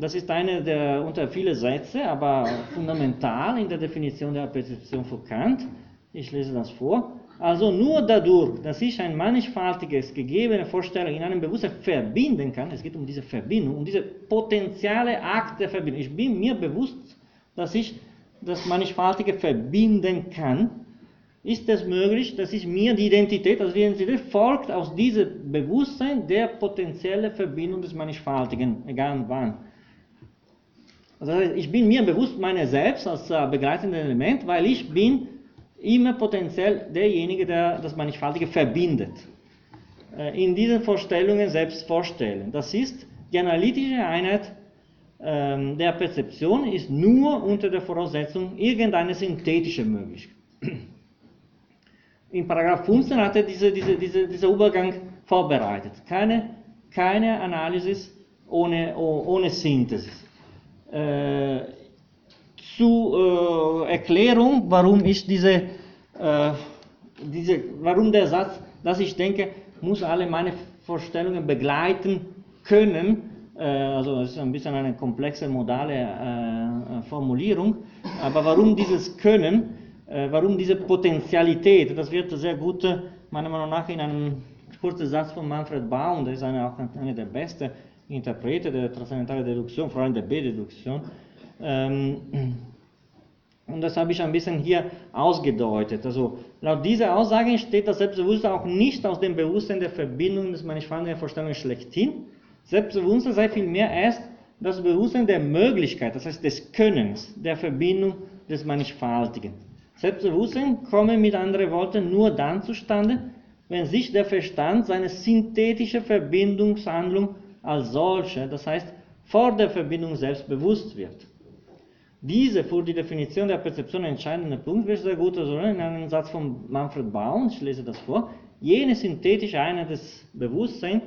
Das ist eine der unter viele Sätze, aber fundamental in der Definition der Perzeption von Kant. Ich lese das vor. Also nur dadurch, dass ich ein mannigfaltiges gegebene Vorstellung in einem Bewusstsein verbinden kann, es geht um diese Verbindung, um diese potenziale Akt der Verbindung. Ich bin mir bewusst, dass ich das mannigfaltige verbinden kann. ist es möglich, dass ich mir die Identität, also die Identität folgt aus diesem Bewusstsein der potenziellen Verbindung des Mannigfaltigen, egal wann. Also ich bin mir bewusst meiner selbst als äh, begleitendes Element, weil ich bin immer potenziell derjenige, der das Mannigfaltige verbindet. Äh, in diesen Vorstellungen selbst vorstellen. Das ist die analytische Einheit ähm, der Perzeption ist nur unter der Voraussetzung irgendeine synthetische Möglichkeit. In Paragraph 15 hat er diese, diese, diese, dieser Übergang vorbereitet. Keine, keine Analysis ohne, ohne Synthesis. Äh, zur äh, Erklärung, warum ich diese, äh, diese, warum der Satz, dass ich denke, muss alle meine Vorstellungen begleiten können, äh, also es ist ein bisschen eine komplexe modale äh, Formulierung, aber warum dieses Können, warum diese Potentialität, das wird sehr gut, meiner Meinung nach, in einem kurzen Satz von Manfred Baum, der ist eine, auch einer der besten Interprete der transzendentalen Deduktion, vor allem der B-Deduktion. Ähm, und das habe ich ein bisschen hier ausgedeutet. Also laut dieser Aussage entsteht das Selbstbewusstsein auch nicht aus dem Bewusstsein der Verbindung des mannigfaltigen Vorstellungen schlechthin. Selbstbewusstsein sei vielmehr erst das Bewusstsein der Möglichkeit, das heißt des Könnens, der Verbindung des Mannigfaltigen. Selbstbewusstsein komme mit anderen Worten nur dann zustande, wenn sich der Verstand seine synthetische Verbindungshandlung als solche, das heißt vor der Verbindung selbst bewusst wird. Diese für die Definition der Perzeption entscheidende Punkt wird sehr gut also in einem Satz von Manfred Baum, ich lese das vor, jene synthetische Einheit des Bewusstseins,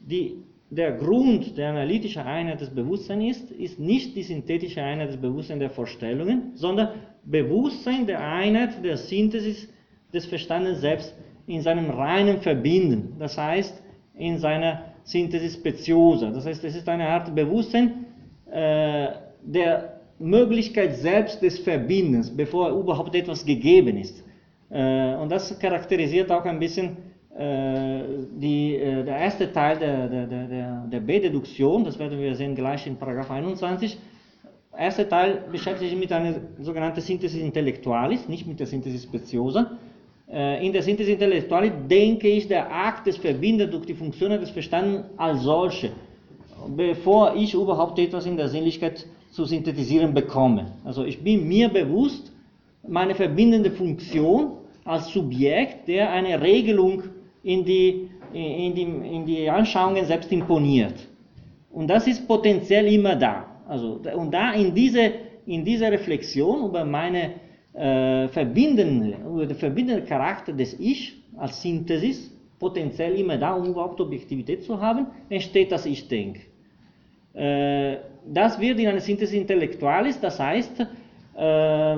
die der Grund der analytischen Einheit des Bewusstseins ist, ist nicht die synthetische Einheit des Bewusstseins der Vorstellungen, sondern Bewusstsein der Einheit der Synthesis des Verstandes selbst in seinem reinen Verbinden, das heißt in seiner Synthesis speciosa. Das heißt, es ist eine Art Bewusstsein äh, der Möglichkeit selbst des Verbindens, bevor überhaupt etwas gegeben ist. Äh, und das charakterisiert auch ein bisschen äh, die, äh, der erste Teil der, der, der, der B-Deduktion, das werden wir sehen gleich in Paragraph 21. Der erste Teil beschäftigt sich mit einer sogenannten Synthesis Intellectualis, nicht mit der Synthesis Speciosa. In der Synthesis Intellectualis denke ich der Akt des Verbindens durch die Funktionen des Verstandes als solche, bevor ich überhaupt etwas in der Sinnlichkeit zu synthetisieren bekomme. Also ich bin mir bewusst, meine verbindende Funktion als Subjekt, der eine Regelung in die, in die, in die Anschauungen selbst imponiert. Und das ist potenziell immer da. Also, und da in diese, in dieser Reflexion über meine äh, verbindende, über den verbindenden Charakter des Ich als Synthesis, potenziell immer da, um überhaupt Objektivität zu haben, entsteht das Ich-Denk. Äh, das wird in einer Synthesis Intellektualis, das heißt, äh,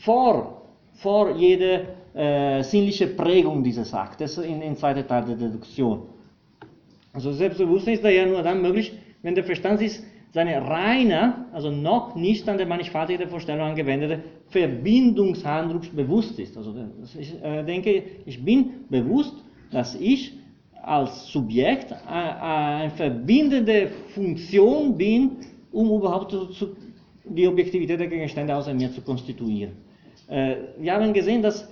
vor, vor jeder äh, sinnliche Prägung dieses Aktes in, in zweiter Teil der Deduktion. Also Selbstbewusstsein ist daher nur dann möglich, wenn der Verstand sich seine reine, also noch nicht an der mannigfaltige Vorstellung angewendete Verbindungshandlung bewusst ist. Also ich äh, denke, ich bin bewusst, dass ich als Subjekt eine verbindende Funktion bin, um überhaupt die Objektivität der Gegenstände außer mir zu konstituieren. Äh, wir haben gesehen, dass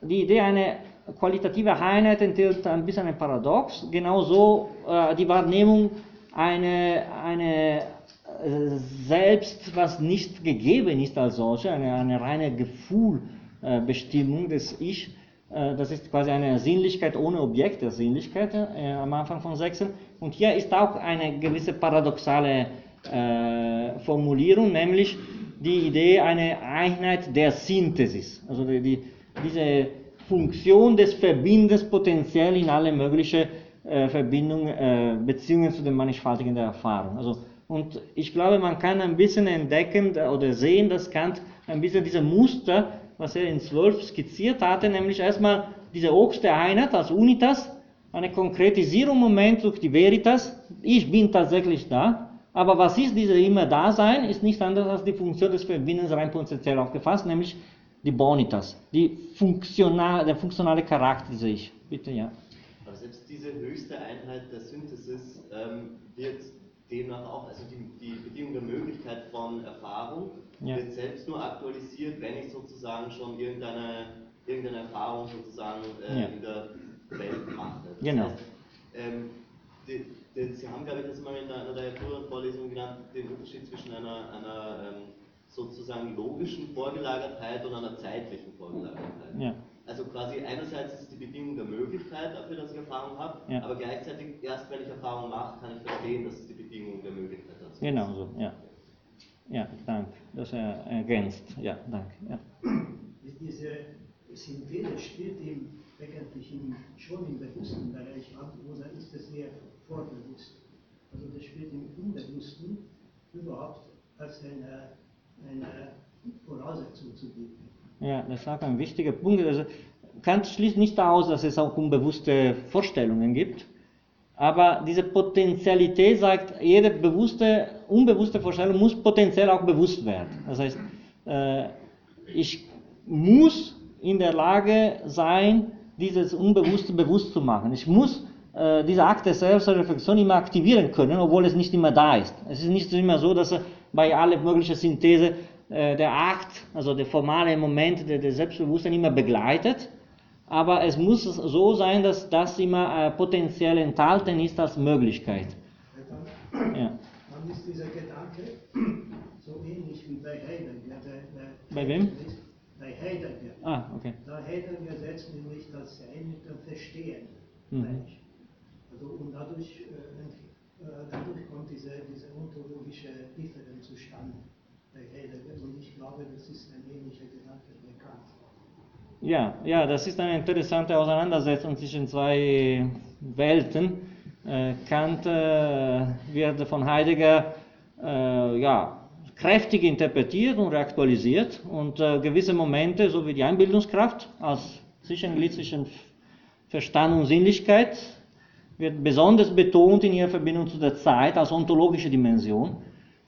die Idee einer qualitativen Einheit enthält ein bisschen ein Paradox. Genauso äh, die Wahrnehmung eine, eine äh, selbst, was nicht gegeben ist als solche, eine, eine reine Gefühlbestimmung des Ich, äh, das ist quasi eine Sinnlichkeit ohne Objekt der Sinnlichkeit äh, am Anfang von Sechsen. Und hier ist auch eine gewisse paradoxale äh, Formulierung, nämlich die Idee einer Einheit der Synthesis. Also die, die, diese Funktion des Verbindens potenziell in alle möglichen äh, Verbindungen, äh, Beziehungen zu den mannigfaltigen der Erfahrung. Also, und ich glaube, man kann ein bisschen entdecken oder sehen, dass Kant ein bisschen diese Muster was er in 12 skizziert hatte, nämlich erstmal diese oberste Einheit als Unitas, eine Konkretisierung Moment durch die Veritas, ich bin tatsächlich da, aber was ist diese immer Dasein, ist nichts anderes als die Funktion des Verbindens rein potenziell aufgefasst, nämlich die Bonitas, die funktional, der funktionale Charakter dieser Ich. Bitte, ja. Aber selbst diese höchste Einheit der Synthesis ähm, wird demnach auch, also die, die Bedingung der Möglichkeit von Erfahrung Ja. wird selbst nur aktualisiert, wenn ich sozusagen schon irgendeine, irgendeine Erfahrung sozusagen äh, Ja. in der Welt mache. Das Genau. heißt, ähm, die, die, Sie haben, glaube ich, das mal in einer der Vorlesung genannt, den Unterschied zwischen einer, einer ähm, sozusagen logischen Vorgelagertheit und einer zeitlichen Vorgelagertheit. Ja. Also quasi einerseits ist es die Bedingung der Möglichkeit dafür, dass ich Erfahrung habe, Ja. aber gleichzeitig erst wenn ich Erfahrung mache, kann ich verstehen, dass es die Bedingung der Möglichkeit dazu Genau so, ja. Ja, danke. Das er ergänzt. Ja, danke. Ja. Diese Synthese spielt ihm eigentlich im, schon im bewussten Bereich ab, oder ist es eher vorbewusst? Also das spielt im Unbewussten überhaupt als eine, eine Voraussetzung zu bieten. Ja, das ist auch ein wichtiger Punkt. Also Kant schließt nicht aus, dass es auch unbewusste Vorstellungen gibt, aber diese Potentialität sagt, jede bewusste, unbewusste Vorstellung muss potenziell auch bewusst werden. Das heißt, äh, ich muss in der Lage sein, dieses Unbewusste bewusst zu machen. Ich muss äh, diese Akt der Selbstreflexion immer aktivieren können, obwohl es nicht immer da ist. Es ist nicht immer so, dass bei aller möglichen Synthese der Akt, also der formale Moment der, der Selbstbewusstsein immer begleitet, aber es muss so sein, dass das immer äh, potenziell enthalten ist als Möglichkeit. Dann, Ja. dann ist dieser Gedanke so ähnlich wie bei Heidegger. Der, der Bei wem? Bei Heidegger. Ah, okay. Da Heidegger setzt nämlich das Sein mit dem Verstehen Mhm. Also, und dadurch, äh, äh, dadurch kommt diese, diese ontologische Differenz zustande bei Heidegger. Und ich glaube, das ist ein ähnlicher Gedanke bei Kant. Ja, ja, das ist eine interessante Auseinandersetzung zwischen zwei Welten. Äh, Kant äh, wird von Heidegger äh, ja, kräftig interpretiert und reaktualisiert und äh, gewisse Momente, so wie die Einbildungskraft als Zwischenglied zwischen Verstand und Sinnlichkeit, wird besonders betont in ihrer Verbindung zu der Zeit als ontologische Dimension.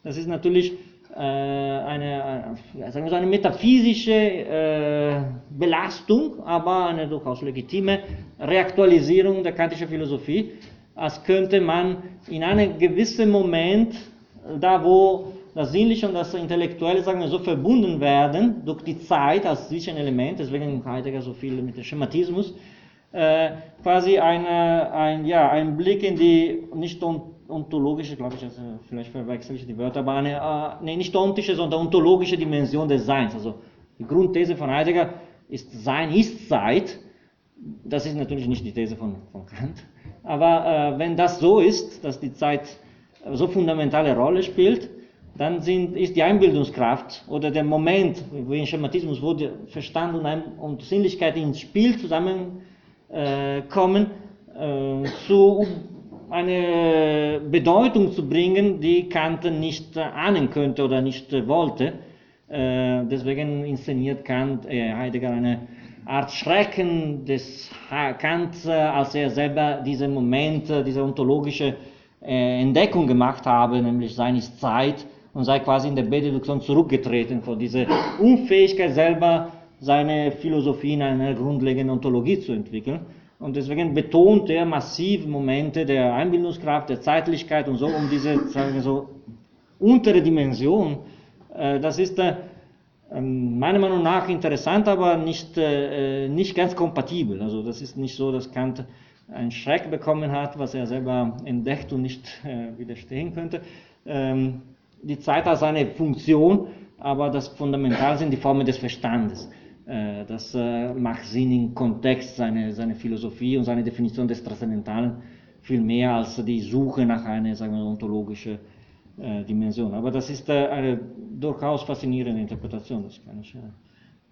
Das ist natürlich eine, äh, sagen wir so eine metaphysische äh, Belastung, aber eine durchaus legitime Reaktualisierung der kantischen Philosophie, als könnte man in einem gewissen Moment, äh, da wo das Sinnliche und das Intellektuelle, sagen wir so, verbunden werden durch die Zeit als Zwischenelement, deswegen Heidegger so viel mit dem Schematismus, äh, quasi eine, ein, ja, Blick in die nicht on, ontologische, glaube ich, also vielleicht verwechsel ich die Wörter, aber eine, äh, nicht ontische, sondern ontologische Dimension des Seins. Also die Grundthese von Heidegger ist Sein ist Zeit. Das ist natürlich nicht die These von, von Kant. Aber äh, wenn das so ist, dass die Zeit so fundamentale Rolle spielt, dann sind, ist die Einbildungskraft oder der Moment, wie im Schematismus, wo Verstand und, Ein und Sinnlichkeit ins Spiel zusammenkommen, äh, äh, zu eine Bedeutung zu bringen, die Kant nicht äh, ahnen könnte oder nicht äh, wollte. Äh, deswegen inszeniert Kant, Heidegger eine Art Schrecken des Kant, als er selber diesen Moment, diese ontologische Entdeckung gemacht habe, nämlich Sein ist Zeit und sei quasi in der Bededuktion zurückgetreten vor dieser Unfähigkeit selber seine Philosophie in einer grundlegenden Ontologie zu entwickeln. Und deswegen betont er massiv Momente der Einbildungskraft, der Zeitlichkeit und so, um diese, sagen wir so, untere Dimension. Äh, das ist äh, ähm, meiner Meinung nach interessant, aber nicht, äh, nicht ganz kompatibel. Also das ist nicht so, dass Kant einen Schreck bekommen hat, was er selber entdeckt und nicht widerstehen könnte. Ähm, die Zeit als eine Funktion, aber das Fundamental sind die Formen des Verstandes. Äh, Das äh, macht Sinn im Kontext seine, seine Philosophie und seine Definition des Transzendentalen viel mehr als die Suche nach einer sagen wir, ontologischen äh, Dimension. Aber das ist äh, eine durchaus faszinierende Interpretation, das kann ich äh,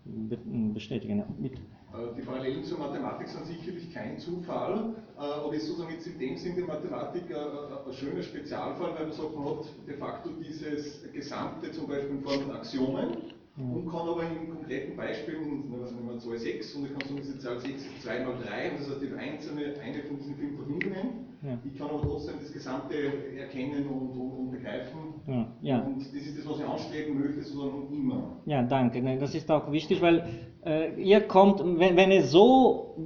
be- bestätigen. Bitte. Äh, Die Parallelen zur Mathematik sind sicherlich kein Zufall, aber ist sozusagen jetzt in dem Sinne die Mathematik ein schöner Spezialfall, weil man sagt, man hat de facto dieses Gesamte zum Beispiel in Form von Axiomen und kann aber im konkreten Beispiel, nehmen wir Zahl 6 und ich kann sagen, diese Zahl 6 ist 2 mal 3 und das heißt, die einzelne, eine von diesen fünf Verbindungen. Ja. Ich kann aber trotzdem das Gesamte erkennen und, und, und begreifen. Ja, ja. Und das ist das, was ich anstreben möchte, sozusagen immer. Ja, danke. Das ist auch wichtig, weil äh, ihr kommt, wenn, wenn es so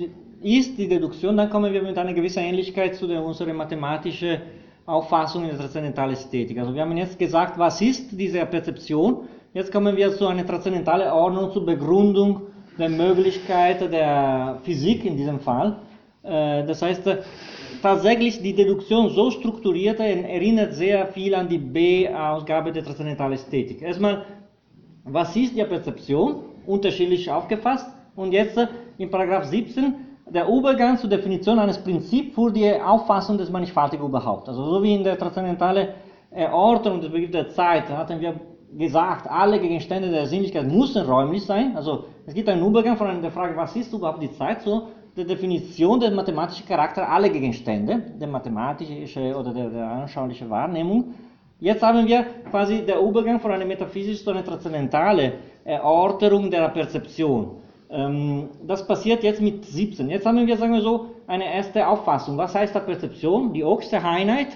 ist, die Deduktion, dann kommen wir mit einer gewissen Ähnlichkeit zu der, unserer mathematischen Auffassung in der transzendentalen Ästhetik. Also wir haben jetzt gesagt, was ist diese Perzeption? Jetzt kommen wir zu einer transzendentalen Ordnung zur Begründung der Möglichkeit der Physik in diesem Fall. Äh, das heißt, äh, tatsächlich die Deduktion so strukturiert erinnert sehr viel an die B-Ausgabe der transzendentalen Ästhetik. Erstmal, was ist die Perzeption? Unterschiedlich aufgefasst. Und jetzt äh, in Paragraph 17 der Übergang zur Definition eines Prinzips für die Auffassung des Mannigfaltigen überhaupt. Also so wie in der transzendentalen Ordnung des Begriffs der Zeit hatten wir gesagt, alle Gegenstände der Sinnlichkeit müssen räumlich sein. Also es gibt einen Übergang von der Frage, was ist überhaupt die Zeit, zur der Definition des mathematischen Charakters aller Gegenstände, der mathematische oder der, der anschauliche Wahrnehmung. Jetzt haben wir quasi den Übergang von einer metaphysischen zu einer transzendentalen Erörterung der Perzeption. Ähm, das passiert jetzt mit 17. Jetzt haben wir, sagen wir so, eine erste Auffassung. Was heißt der Perzeption? Die höchste Einheit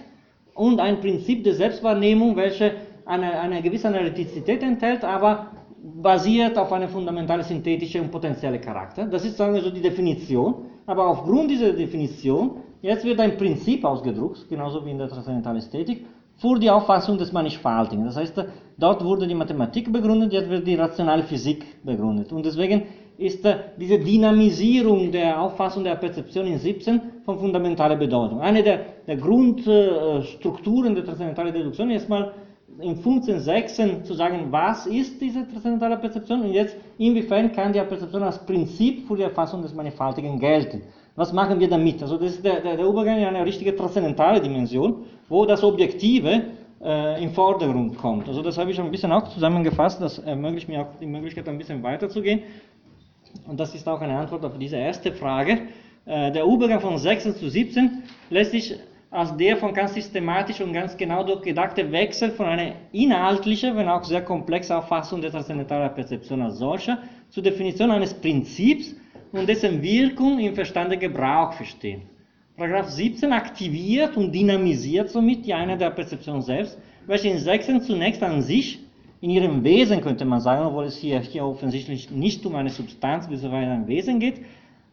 und ein Prinzip der Selbstwahrnehmung, welche eine, eine gewisse Analytizität enthält, aber basiert auf einem fundamentalen synthetischen und potenziellen Charakter. Das ist, sagen wir so, die Definition. Aber aufgrund dieser Definition, jetzt wird ein Prinzip ausgedruckt, genauso wie in der transzendentalen Ästhetik, für die Auffassung des Mannigfaltigen. Das heißt, dort wurde die Mathematik begründet, jetzt wird die rationale Physik begründet. Und deswegen ist diese Dynamisierung der Auffassung der Perzeption in 17 von fundamentaler Bedeutung. Eine der, der Grundstrukturen der transzendentalen Deduktion ist mal in 15.6 zu sagen, was ist diese transzendentale Perzeption und jetzt inwiefern kann die Perzeption als Prinzip für die Erfassung des Mannigfaltigen gelten. Was machen wir damit? Also das ist der, der, der Übergang in eine richtige transzendentale Dimension, wo das Objektive äh, im Vordergrund kommt. Also das habe ich ein bisschen auch zusammengefasst, das ermöglicht mir auch die Möglichkeit, ein bisschen weiterzugehen. Und das ist auch eine Antwort auf diese erste Frage. Äh, der Übergang von 16 zu 17 lässt sich als der von ganz systematisch und ganz genau durchgedachte Wechsel von einer inhaltlichen, wenn auch sehr komplexen Auffassung der transzendentalen Perzeption als solcher zur Definition eines Prinzips und dessen Wirkung im Verstande Gebrauch verstehen. Paragraph 17 aktiviert und dynamisiert somit die Einheit der Perzeption selbst, welche in 16 zunächst an sich, in ihrem Wesen könnte man sagen, obwohl es hier, hier offensichtlich nicht um eine Substanz bzw. ein Wesen geht,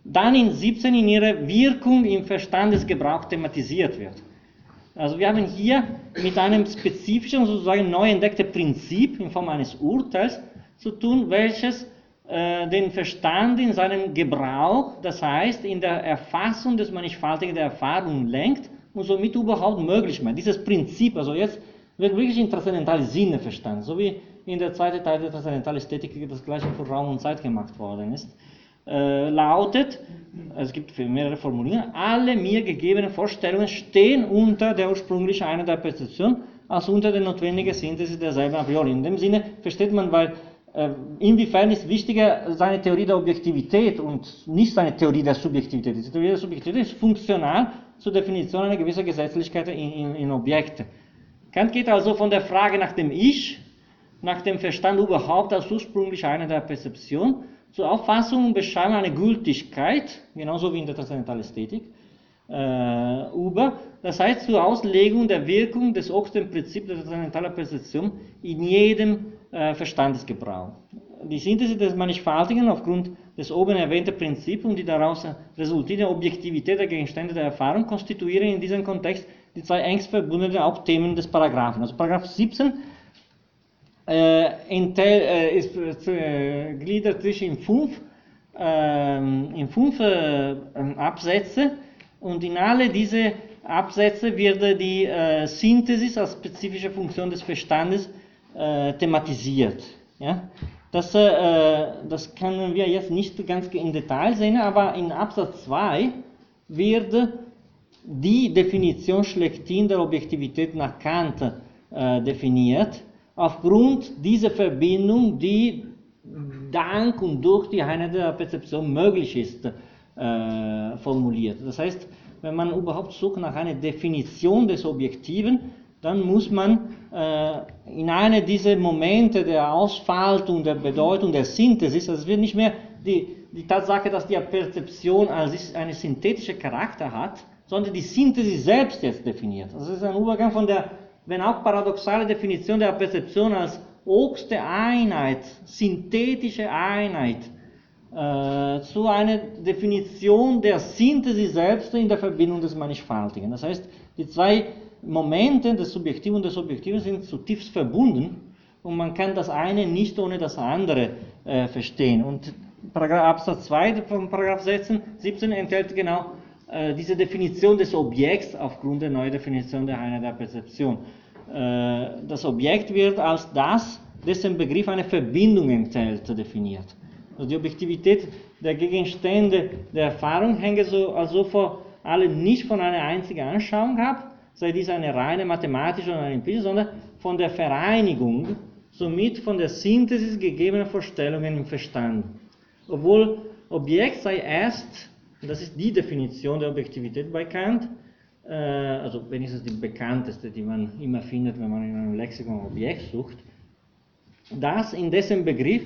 dann in 17 in ihrer Wirkung im Verstandesgebrauch thematisiert wird. Also wir haben hier mit einem spezifischen, sozusagen neu entdeckten Prinzip in Form eines Urteils zu tun, welches äh, den Verstand in seinem Gebrauch, das heißt in der Erfassung des Mannigfaltigen der Erfahrung lenkt und somit überhaupt möglich macht. Dieses Prinzip, also jetzt wird wirklich in transzendentale Sinne verstanden, so wie in der zweiten Teil der transzendentalen Ästhetik das gleiche für Raum und Zeit gemacht worden ist äh, lautet, es gibt mehrere Formulierungen, alle mir gegebenen Vorstellungen stehen unter der ursprünglichen Einheit der Perzeption, als unter der notwendigen Synthese derselben a priori. In dem Sinne versteht man, weil äh, inwiefern ist wichtiger seine Theorie der Objektivität und nicht seine Theorie der Subjektivität. Die Theorie der Subjektivität ist funktional zur Definition einer gewissen Gesetzlichkeit in, in, in Objekten. Kant geht also von der Frage nach dem Ich, nach dem Verstand überhaupt als ursprüngliche Einheit der Perzeption zur Auffassung und Beschreibung einer Gültigkeit, genauso wie in der transzendentalen Ästhetik, äh, über, das heißt zur Auslegung der Wirkung des obersten Prinzips der transzendentalen Perzeption in jedem äh, Verstandesgebrauch. Die Synthese des Mannigfaltigen aufgrund des oben erwähnten Prinzips und die daraus resultierende Objektivität der Gegenstände der Erfahrung konstituieren in diesem Kontext die zwei engst verbundenen Hauptthemen des Paragraphen. Also Paragraph 17 äh, enthält, äh, ist äh, gliedert sich in fünf, ähm, in fünf Absätze und in alle diese Absätze wird die Synthesis als spezifische Funktion des Verstandes thematisiert. Ja? Das, das können wir jetzt nicht ganz im Detail sehen, aber in Absatz 2 wird die Definition schlechthin der Objektivität nach Kant definiert aufgrund dieser Verbindung, die dank und durch die Einheit der Perzeption möglich ist, äh, formuliert. Das heißt, wenn man überhaupt sucht nach einer Definition des Objektiven, dann muss man äh, in einer dieser Momente der Ausfaltung, der Bedeutung, der Synthesis, also es wird nicht mehr die, die Tatsache, dass die Perzeption als einen synthetischen Charakter hat, sondern die Synthesis selbst jetzt definiert. Das ist ein Übergang von der wenn auch paradoxale Definition der Perzeption als oberste Einheit, synthetische Einheit, äh, zu einer Definition der Synthese selbst in der Verbindung des Mannigfaltigen. Das heißt, die zwei Momente des Subjektiven und des Objektiven sind zutiefst verbunden und man kann das eine nicht ohne das andere äh, verstehen. Und Absatz 2 von Paragraph 17, 17 enthält genau äh, diese Definition des Objekts aufgrund der neuen Definition der Einheit der Perzeption. Äh, das Objekt wird als das, dessen Begriff eine Verbindung enthält, definiert. Also die Objektivität der Gegenstände der Erfahrung hängt so, also vor allem nicht von einer einzigen Anschauung ab, sei dies eine reine mathematische oder eine empirische, sondern von der Vereinigung, somit von der Synthesis gegebener Vorstellungen im Verstand. Obwohl Objekt sei erst, und das ist die Definition der Objektivität bei Kant, äh, also wenigstens die bekannteste, die man immer findet, wenn man in einem Lexikon Objekt sucht, das in dessen Begriff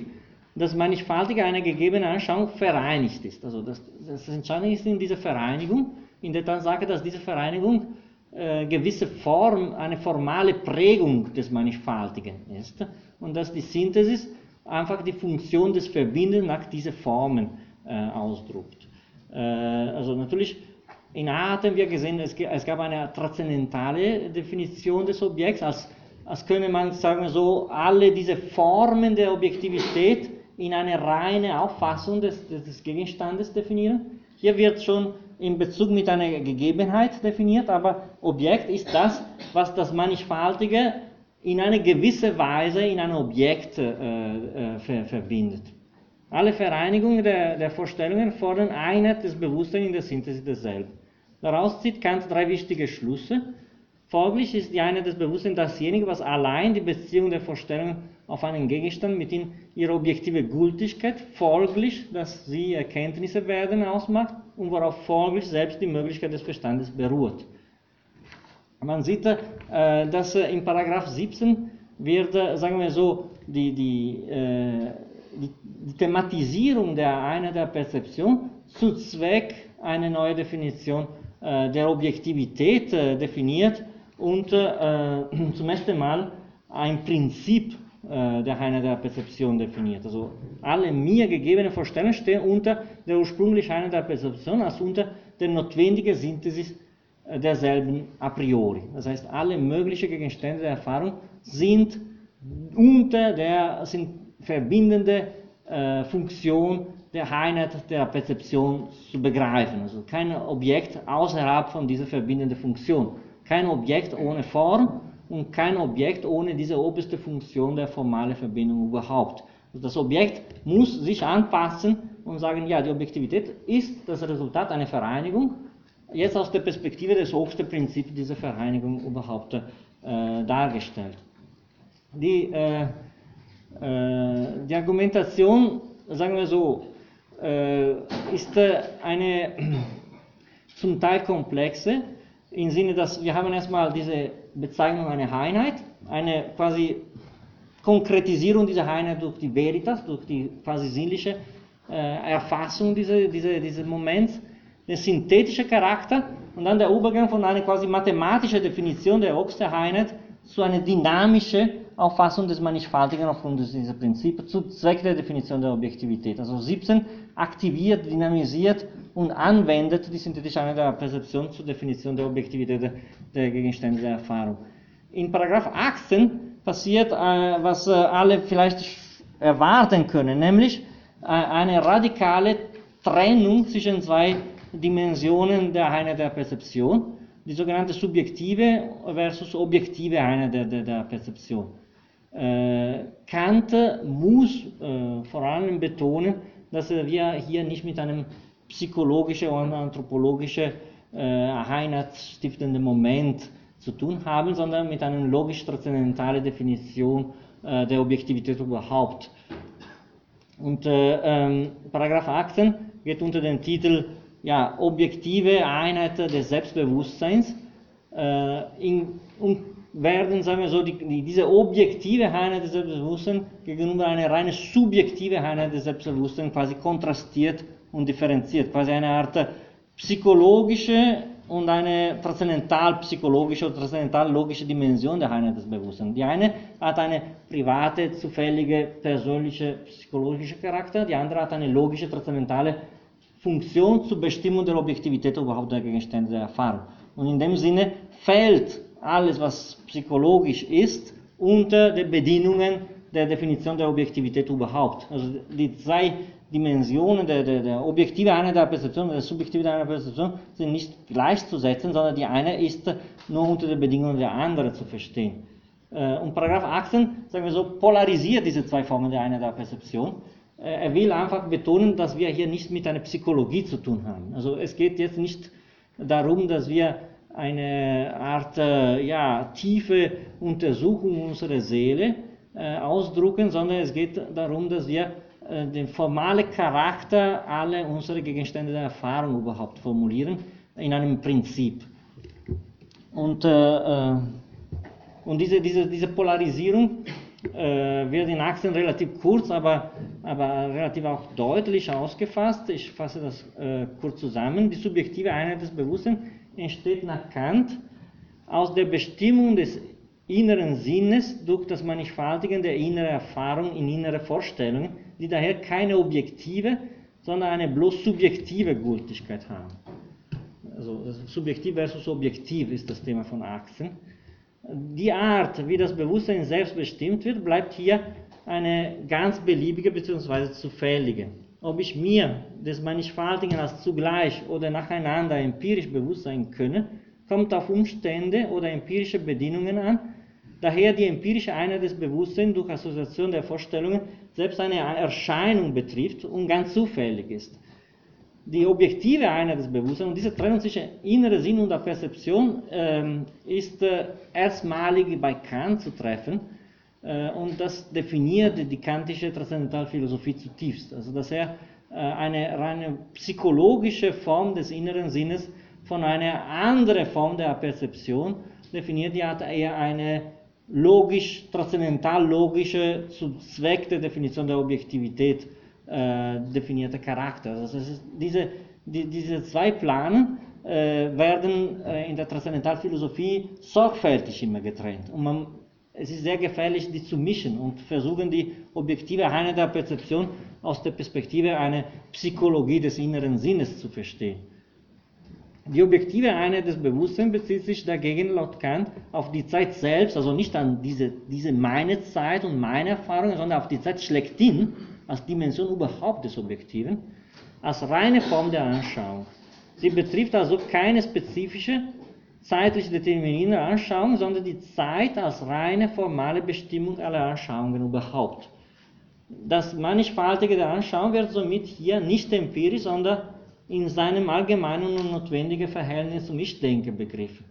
das Mannigfaltige einer gegebenen Anschauung vereinigt ist. Also das, das Entscheidende ist in dieser Vereinigung, in der Tatsache, dass diese Vereinigung äh, gewisse Form, eine formale Prägung des Mannigfaltigen ist und dass die Synthesis einfach die Funktion des Verbindens nach diesen Formen äh, ausdrückt. Äh, also natürlich in A hatten wir gesehen, es, gab eine transzendentale Definition des Objekts, als, als könne man sagen so alle diese Formen der Objektivität in eine reine Auffassung des, des Gegenstandes definieren. Hier wird schon in Bezug mit einer Gegebenheit definiert, aber Objekt ist das, was das Mannigfaltige in einer gewissen Weise in ein Objekt äh, äh, ver verbindet. Alle Vereinigungen der, der, Vorstellungen fordern Einheit des Bewusstseins in der Synthese desselben. Daraus zieht Kant drei wichtige Schlüsse. Folglich ist die Einheit des Bewusstseins dasjenige, was allein die Beziehung der Vorstellungen auf einen Gegenstand mit in ihrer objektive Gültigkeit, folglich, dass sie Erkenntnisse werden, ausmacht und worauf folglich selbst die Möglichkeit des Verstandes beruht. Man sieht, äh, dass äh, in Paragraph 17 wird, äh, sagen wir so, die, die, die, Thematisierung der Einheit der Perzeption zu Zweck einer neuen Definition der Objektivität definiert und zum ersten Mal ein Prinzip äh, der Einheit der Perzeption definiert. Also alle mir gegebenen Vorstellungen stehen unter der ursprünglichen Einheit der Perzeption als unter der notwendigen Synthesis äh, derselben a priori. Das heißt, alle möglichen Gegenstände der Erfahrung sind unter der sind verbindende äh, Funktion der Einheit der Perzeption zu begreifen. Also kein Objekt außerhalb von dieser verbindenden Funktion. Kein Objekt ohne Form und kein Objekt ohne diese oberste Funktion der formalen Verbindung überhaupt. Also das Objekt muss sich anpassen und sagen, ja, die Objektivität ist das Resultat einer Vereinigung, jetzt aus der Perspektive des obersten Prinzips dieser Vereinigung überhaupt äh, dargestellt. Die, äh, die Argumentation, sagen wir so, äh, ist äh, eine zum Teil komplexe, im Sinne, dass wir haben erstmal diese Bezeichnung einer Einheit, eine quasi Konkretisierung dieser Einheit durch die Veritas, durch die quasi sinnliche äh, Erfassung dieser, dieser, dieses Moments, der synthetische Charakter und dann der Übergang von einer quasi mathematischen Definition der Einheit zu einer dynamischen Auffassung des Mannigfaltigen aufgrund dieser Prinzipien zu Zweck der Definition der Objektivität. Also 17 aktiviert, dynamisiert und anwendet die synthetische Einheit der Perzeption zur Definition der Objektivität der, der Gegenstände der Erfahrung. In Paragraph 18 passiert, äh, was äh, alle vielleicht erwarten können, nämlich äh, eine radikale Trennung zwischen zwei Dimensionen der Einheit der Perzeption, die sogenannte subjektive versus objektive Einheit der, der, der Perzeption. Äh, Kant muss äh, vor allem betonen, dass wir hier nicht mit einem psychologischen oder anthropologischen äh, einheitsstiftenden Moment zu tun haben, sondern mit einer logisch-transzendentalen Definition äh, der Objektivität überhaupt. Und äh, ähm, Paragraph 18 geht unter dem Titel ja, Objektive Einheit des Selbstbewusstseins äh, in, und werden, sagen wir so, die, die, diese objektive Einheit des Selbstbewusstseins gegenüber einer reine subjektive Einheit des Selbstbewusstseins quasi kontrastiert und differenziert, quasi eine Art psychologische und eine transzendental-psychologische oder transzendental-logische Dimension der Einheit des Bewusstseins. Die eine hat eine private, zufällige, persönliche, psychologische Charakter, die andere hat eine logische, transzendentale Funktion zur Bestimmung der Objektivität überhaupt der Gegenstände der Erfahrung. Und in dem Sinne fällt alles, was psychologisch ist, unter den Bedingungen der Definition der Objektivität überhaupt. Also die zwei Dimensionen der, der, der objektive Einheit der Perzeption und der subjektive Einheit der Perzeption sind nicht gleichzusetzen, sondern die eine ist nur unter den Bedingungen der anderen zu verstehen. Äh, und Paragraph 18, sagen wir so, polarisiert diese zwei Formen der Einheit der Perzeption. Äh, er will einfach betonen, dass wir hier nicht mit einer Psychologie zu tun haben. Also es geht jetzt nicht darum, dass wir eine Art äh, ja, tiefe Untersuchung unserer Seele ausdrucken, sondern es geht darum, dass wir äh, den formalen Charakter aller unserer Gegenstände der Erfahrung überhaupt formulieren, in einem Prinzip. Und, äh, äh, und diese, diese, diese Polarisierung äh, wird in Achsen relativ kurz, aber, aber relativ auch deutlich ausgefasst. Ich fasse das äh, kurz zusammen. Die subjektive Einheit des Bewusstseins entsteht nach Kant aus der Bestimmung des inneren Sinnes durch das Mannigfaltigen der inneren Erfahrung in innere Vorstellungen die daher keine objektive, sondern eine bloß subjektive Gültigkeit haben. Also subjektiv versus objektiv ist das Thema von Achsen. Die Art, wie das Bewusstsein selbst bestimmt wird, bleibt hier eine ganz beliebige bzw. zufällige. Ob ich mir des Mannigfaltigen als zugleich oder nacheinander empirisch bewusst sein könne, kommt auf Umstände oder empirische Bedingungen an, daher die empirische Einheit des Bewusstseins durch Assoziation der Vorstellungen selbst eine Erscheinung betrifft und ganz zufällig ist. Die objektive Einheit des Bewusstseins und diese Trennung zwischen innerer Sinn und der Perzeption ähm, ist äh, erstmalig bei Kant zu treffen und das definiert die kantische Transzendentalphilosophie zutiefst. Also dass er äh, eine reine psychologische Form des inneren Sinnes von einer anderen Form der Perzeption definiert, die hat eher eine logisch, transzendental logische, zum Zweck der Definition der Objektivität äh, definierte Charakter. Also diese, die, diese zwei Planen äh, werden äh, in der Transzendentalphilosophie sorgfältig immer getrennt. Und man, es ist sehr gefährlich, die zu mischen und versuchen, die objektive Einheit der Perzeption aus der Perspektive einer Psychologie des inneren Sinnes zu verstehen. Die objektive Einheit des Bewusstseins bezieht sich dagegen laut Kant auf die Zeit selbst, also nicht an diese, diese meine Zeit und meine Erfahrungen, sondern auf die Zeit schlechthin als Dimension überhaupt des Objektiven, als reine Form der Anschauung. Sie betrifft also keine spezifische, zeitlich determinierte Anschauung, sondern die Zeit als reine formale Bestimmung aller Anschauungen überhaupt. Das Mannigfaltige der Anschauung wird somit hier nicht empirisch, sondern in seinem allgemeinen und notwendigen Verhältnis zum Ich-Denken begriffen.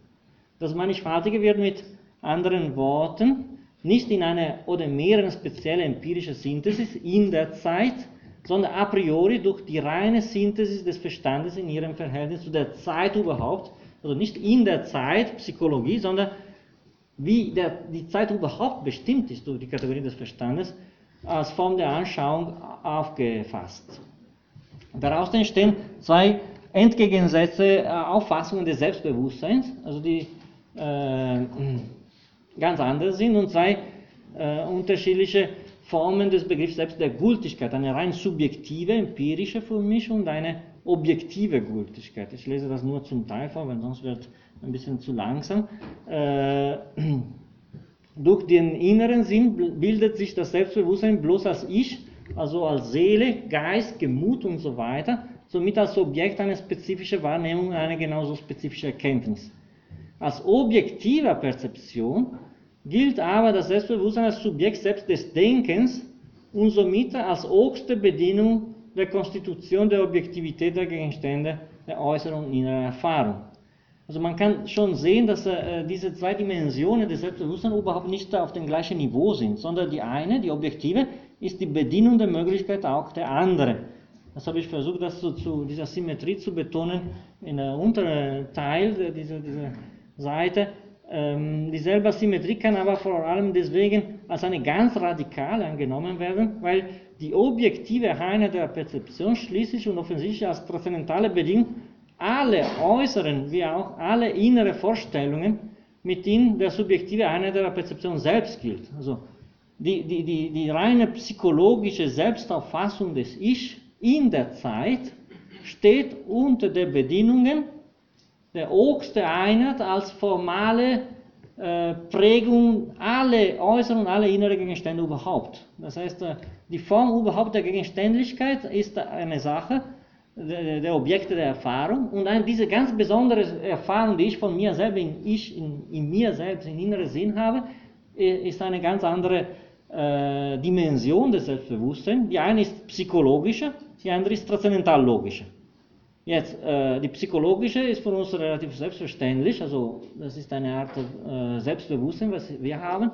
Das Mannigfaltige wird mit anderen Worten nicht in einer oder mehreren speziellen empirischen Synthesis in der Zeit, sondern a priori durch die reine Synthesis des Verstandes in ihrem Verhältnis zu der Zeit überhaupt, also nicht in der Zeit Psychologie, sondern wie der, die Zeit überhaupt bestimmt ist durch die Kategorie des Verstandes, als Form der Anschauung aufgefasst. Daraus entstehen zwei entgegengesetzte äh, Auffassungen des Selbstbewusstseins, also die äh, ganz anders sind, und zwei äh, unterschiedliche Formen des Begriffs selbst der Gültigkeit, eine rein subjektive, empirische für mich und eine objektive Gültigkeit. Ich lese das nur zum Teil vor, weil sonst wird ein bisschen zu langsam. Äh, durch den inneren Sinn bildet sich das Selbstbewusstsein bloß als Ich also als Seele, Geist, Gemut und so weiter, somit als Objekt eine spezifische Wahrnehmung, eine genauso spezifische Erkenntnis. Als objektiver Perzeption gilt aber das Selbstbewusstsein als Subjekt selbst des Denkens und somit als oberste Bedingung der Konstitution der Objektivität der Gegenstände der äußeren und inneren Erfahrung. Also man kann schon sehen, dass äh, diese zwei Dimensionen des Selbstbewusstseins überhaupt nicht auf dem gleichen Niveau sind, sondern die eine, die objektive, ist die Bedienung der Möglichkeit auch der andere. Das habe ich versucht, das so zu dieser Symmetrie zu betonen in der unteren Teil dieser, dieser Seite. Ähm, dieselbe Symmetrie kann aber vor allem deswegen als eine ganz radikale angenommen werden, weil die objektive Einheit der Perzeption schließlich und offensichtlich als transzendentale Bedingung alle äußeren wie auch alle innere Vorstellungen, mit denen der subjektive Einheit der Perzeption selbst gilt. Also die, die, die, die reine psychologische Selbstauffassung des Ich in der Zeit steht unter den Bedingungen der oberste Einheit als formale Prägung alle äußeren und alle inneren Gegenstände überhaupt. Das heißt, äh, die Form überhaupt der Gegenständlichkeit ist eine Sache der, Objekte der Erfahrung und diese ganz besondere Erfahrung, die ich von mir selbst, in, ich in, in mir selbst, in inneren Sinn habe, ist eine ganz andere äh, Dimension des Selbstbewusstseins. Die eine ist psychologische, die andere ist transzendental-logische. Jetzt, äh, die psychologische ist für uns relativ selbstverständlich, also das ist eine Art äh, Selbstbewusstsein, was wir haben.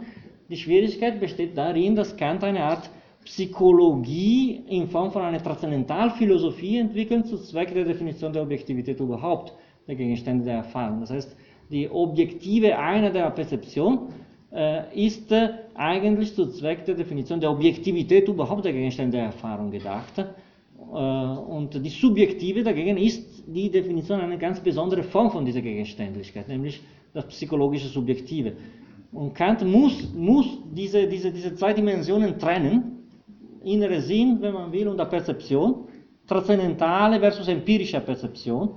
Die Schwierigkeit besteht darin, dass Kant eine Art Psychologie in Form von einer Transzendentalphilosophie entwickelt, zu Zweck der Definition der Objektivität überhaupt, der Gegenstände der Erfahrung. Das heißt, die objektive Einheit der Perzeption äh, ist äh, eigentlich zu Zweck der Definition der Objektivität überhaupt der Gegenstände der Erfahrung gedacht. Äh, und die subjektive dagegen ist die Definition einer ganz besonderen Form von dieser Gegenständlichkeit, nämlich das psychologische Subjektive. Und Kant muss, muss diese, diese, diese zwei Dimensionen trennen, innere Sinn, wenn man will, und der Perzeption, transzendentale versus empirische Perzeption.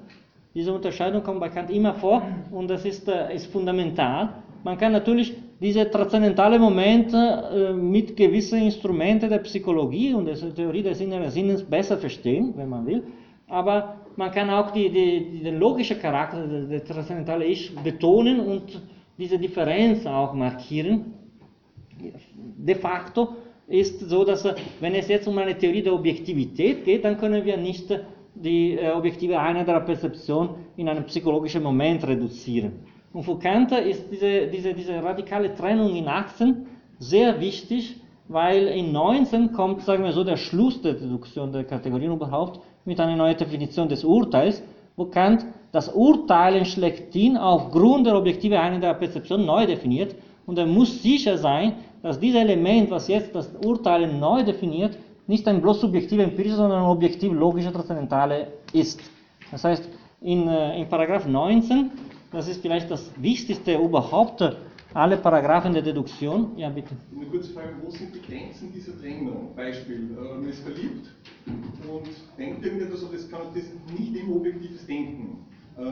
Diese Unterscheidung kommt bei Kant immer vor und das ist, äh, ist fundamental. Man kann natürlich diese transzendentale Momente äh, mit gewissen Instrumenten der Psychologie und der Theorie des inneren Sinnes besser verstehen, wenn man will. Aber man kann auch die, die, den logischen Charakter des transzendentalen Ich betonen und diese Differenz auch markieren. De facto ist so, dass wenn es jetzt um eine Theorie der Objektivität geht, dann können wir nicht die äh, objektive Einheit der Perzeption in einen psychologischen Moment reduzieren. Und für Kant ist diese, diese, diese radikale Trennung in Achsen sehr wichtig, weil in 19 kommt, sagen wir so, der Schluss der Deduktion der Kategorien überhaupt mit einer neuen Definition des Urteils, wo Kant das Urteilen schlechthin aufgrund der objektiven Einheit der Perzeption neu definiert und er muss sicher sein, dass dieses Element, was jetzt das Urteilen neu definiert, nicht ein bloß subjektiv empirisches, sondern ein objektiv logischer Transzendentale ist. Das heißt, in, äh, in Paragraph 19 das ist vielleicht das Wichtigste überhaupt, alle Paragraphen der Deduktion. Ja, bitte. Eine kurze Frage, wo sind die Grenzen dieser Trennung? Beispiel, äh, man ist verliebt und denkt irgendetwas, aber das, kann, das nicht im objektives Denken. Äh,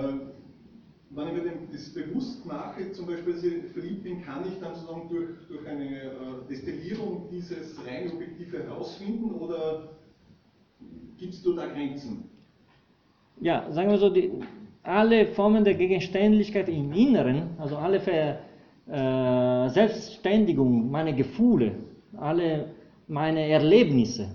wenn ich mir das bewusst mache, zum Beispiel, dass ich verliebt bin, kann ich dann sozusagen durch, durch eine äh, Destillierung dieses rein objektive herausfinden oder gibt es dort da Grenzen? Ja, sagen wir so, die, alle Formen der Gegenständlichkeit im Inneren, also alle Ver, äh, Selbstständigung, meine Gefühle, alle meine Erlebnisse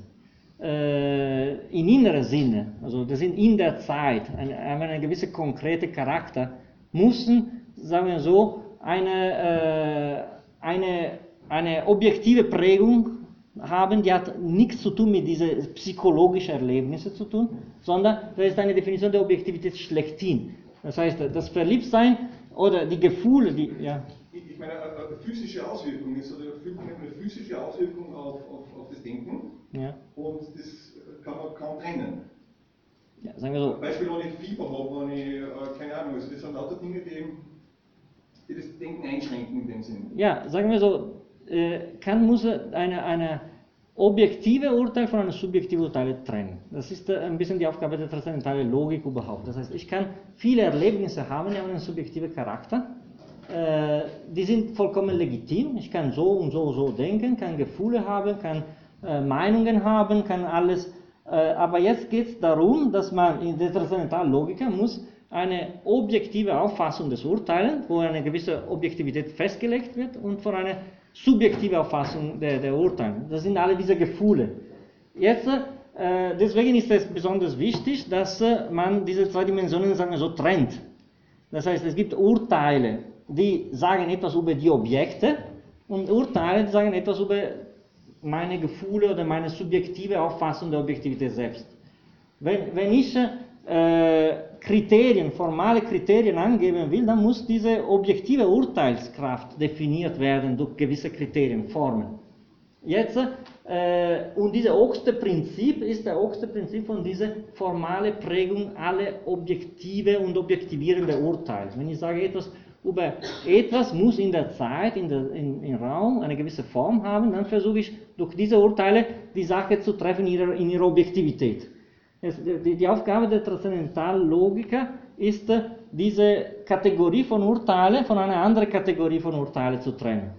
äh, in innerer Sinne, also das sind in der Zeit, ein, haben einen gewissen konkreten Charakter, müssen, sagen wir so, eine, äh, eine, eine objektive Prägung haben, die hat nichts zu tun mit diesen psychologischen Erlebnissen zu tun, sondern das ist eine Definition der Objektivität schlechthin. Das heißt, das Verliebtsein oder die Gefühle, die, ja. Ich meine, eine physische Auswirkung ist, oder eine physische Auswirkung auf, auf, auf das Denken ja. und das kann man kaum trennen. Ja, sagen wir so. Beispiel, wenn ich Fieber habe, wenn ich, äh, keine Ahnung, also das sind lauter Dinge, die, die das Denken einschränken in dem Sinn. Ja, sagen wir so, äh, Kant muss eine, eine objektive Urteil von einem subjektiven Urteil trennen. Das ist äh, ein bisschen die Aufgabe der transzendentalen Logik überhaupt. Das heißt, ich kann viele Erlebnisse haben, die haben einen subjektiven Charakter. Äh, die sind vollkommen legitim. Ich kann so und so und so denken, kann Gefühle haben, kann äh, Meinungen haben, kann alles. Aber jetzt geht es darum, dass man in der transzendentalen Logik muss eine objektive Auffassung des Urteilens, wo eine gewisse Objektivität festgelegt wird und von einer subjektive Auffassung der, der Urteile. Das sind alle diese Gefühle. Jetzt, äh, deswegen ist es besonders wichtig, dass äh, man diese zwei Dimensionen sagen wir so trennt. Das heißt, es gibt Urteile, die sagen etwas über die Objekte und Urteile, die sagen etwas über meine Gefühle oder meine subjektive Auffassung der Objektivität selbst. Wenn, wenn ich äh, Kriterien, formale Kriterien angeben will, dann muss diese objektive Urteilskraft definiert werden durch gewisse Kriterien, Formen. Jetzt, äh, und dieses oberste Prinzip ist das oberste Prinzip von dieser formalen Prägung aller objektive und objektivierende Urteile. Wenn ich sage, etwas über etwas muss in der Zeit, in der, in, im Raum eine gewisse Form haben, dann versuche ich durch diese Urteile die Sache zu treffen in ihrer, in ihrer Objektivität. Es, die, die Aufgabe der Transzendentalogiker ist, diese Kategorie von Urteile von einer anderen Kategorie von Urteile zu trennen.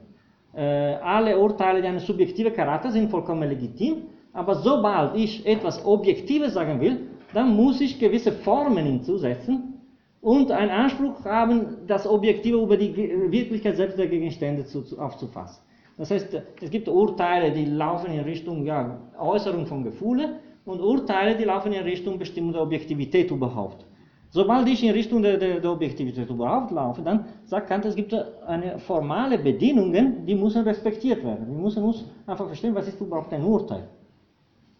Äh, alle Urteile, die einen subjektiven Charakter sind, vollkommen legitim, aber sobald ich etwas Objektives sagen will, dann muss ich gewisse Formen hinzusetzen und einen Anspruch haben, das Objektive über die Wirklichkeit selbst der Gegenstände zu, zu, aufzufassen. Das heißt, es gibt Urteile, die laufen in Richtung ja, Äußerung von Gefühlen und Urteile, die laufen in Richtung Bestimmung der Objektivität überhaupt. Sobald ich in Richtung der, der, der, Objektivität überhaupt laufe, dann sagt Kant, es gibt eine formale Bedingungen, die müssen respektiert werden. Wir müssen uns einfach verstehen, was ist überhaupt ein Urteil.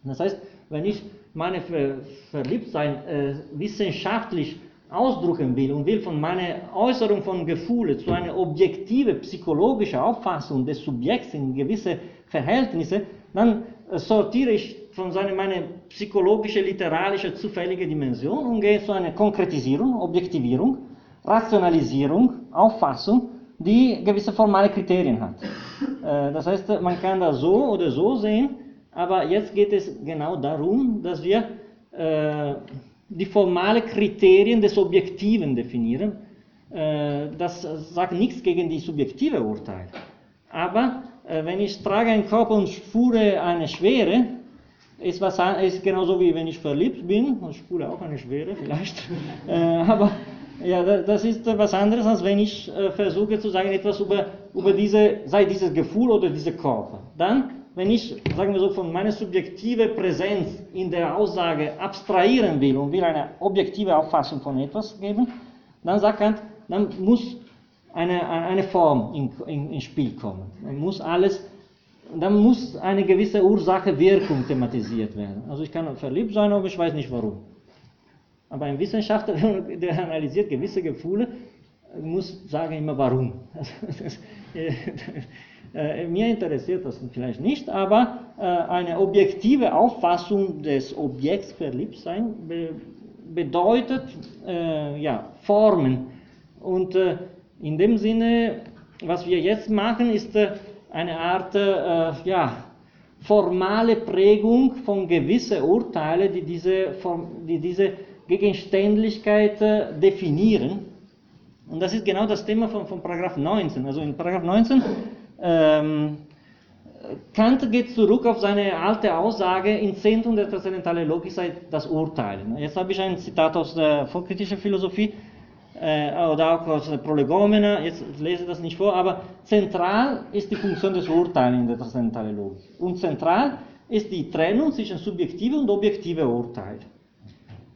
Das heißt, wenn ich meine Ver Verliebtsein äh, wissenschaftlich ausdrücken will und will von meiner Äußerung von Gefühlen zu einer objektiven psychologischen Auffassung des Subjekts in gewisse Verhältnisse, dann äh, sortiere ich von seiner meine psychologische, literarische, zufällige Dimension und gehe zu einer Konkretisierung, Objektivierung, Rationalisierung, Auffassung, die gewisse formale Kriterien hat. Äh, das heißt, man kann das so oder so sehen, aber jetzt geht es genau darum, dass wir äh, die formalen Kriterien des Objektiven definieren. Äh, das sagt nichts gegen die subjektive Urteil. Aber wenn ich trage einen Körper und spüre eine Schwere, ist, ist genauso wie wenn ich verliebt bin, ich spüre auch eine Schwere vielleicht, äh, aber ja, das ist was anderes, als wenn ich äh, versuche zu sagen etwas über, über diese, sei dieses Gefühl oder diese Körper. Dann, wenn ich, sagen wir so, von meiner subjektiven Präsenz in der Aussage abstrahieren will und will eine objektive Auffassung von etwas geben, dann sagt Kant, dann muss eine, eine Form in, in, ins Spiel kommen. Man muss alles dann muss eine gewisse Ursache-Wirkung thematisiert werden. Also ich kann verliebt sein, aber ich weiß nicht warum. Aber ein Wissenschaftler, der analysiert gewisse Gefühle, muss sagen immer warum. Das, äh, mir interessiert das vielleicht nicht, aber äh, eine objektive Auffassung des Objekts Verliebtsein be bedeutet äh, ja, Formen. Und äh, in dem Sinne, was wir jetzt machen, ist äh, eine Art äh, ja, formale Prägung von gewissen Urteilen, die diese, die diese Gegenständlichkeit äh, definieren. Und das ist genau das Thema von, von Paragraph 19. Also in Paragraph 19 ähm, Kant geht zurück auf seine alte Aussage, im Zentrum der transzendentalen Logik sei das Urteil. Jetzt habe ich ein Zitat aus der vorkritischen Philosophie, äh, oder auch aus Prolegomena, jetzt lese das nicht vor, aber zentral ist die Funktion des Urteils in der transzendentalen Logik. Und zentral ist die Trennung zwischen subjektive und objektive Urteil.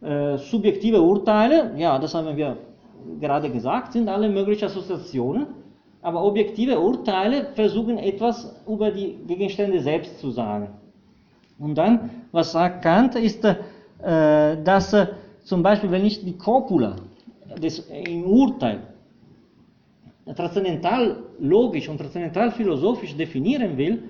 Äh, subjektive Urteile, ja, das haben wir gerade gesagt, sind alle möglichen Assoziationen, aber objektive Urteile versuchen etwas über die Gegenstände selbst zu sagen. Und dann, was sagt Kant, ist, äh, dass äh, zum Beispiel, wenn ich die Copula des, im Urteil transzendental logisch und transzendental philosophisch definieren will,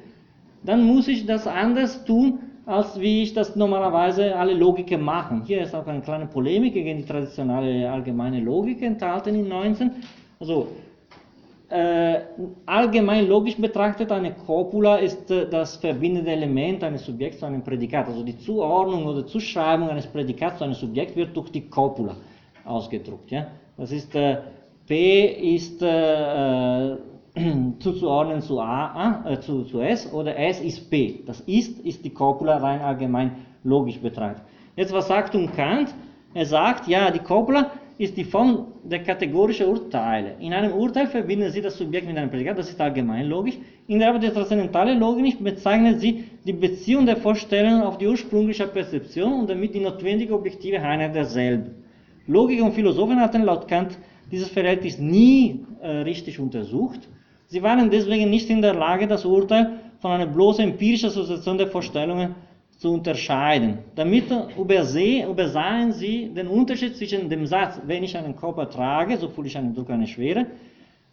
dann muss ich das anders tun, als wie ich das normalerweise alle Logiken machen. Hier ist auch eine kleine Polemik gegen die traditionelle allgemeine Logik enthalten in 19. Also äh, allgemein logisch betrachtet, eine Copula ist äh, das verbindende Element eines Subjekts zu einem Prädikat. Also die Zuordnung oder Zuschreibung eines Prädikats zu einem Subjekt wird durch die Copula ausgedruckt. Ja? Das ist äh, P ist äh, äh zuzuordnen zu, A, äh, zu, zu S oder S ist P. Das ist ist die Copula rein allgemein logisch betrachtet. Jetzt was sagt nun Kant? Er sagt, ja, die Copula ist die Form der kategorischen Urteile. In einem Urteil verbinden sie das Subjekt mit einem Prädikat, das ist allgemein logisch. In der Arbeit der transzendentalen Logik bezeichnen sie die Beziehung der Vorstellungen auf die ursprüngliche Perzeption und damit die notwendige objektive Einheit derselben. Logiker und Philosophen hatten laut Kant dieses Verhältnis nie äh, richtig untersucht. Sie waren deswegen nicht in der Lage, das Urteil von einer bloßen empirischen Assoziation der Vorstellungen zu unterscheiden. Damit übersehen, übersahen sie den Unterschied zwischen dem Satz, wenn ich einen Körper trage, so fühle ich einen Druck, eine Schwere,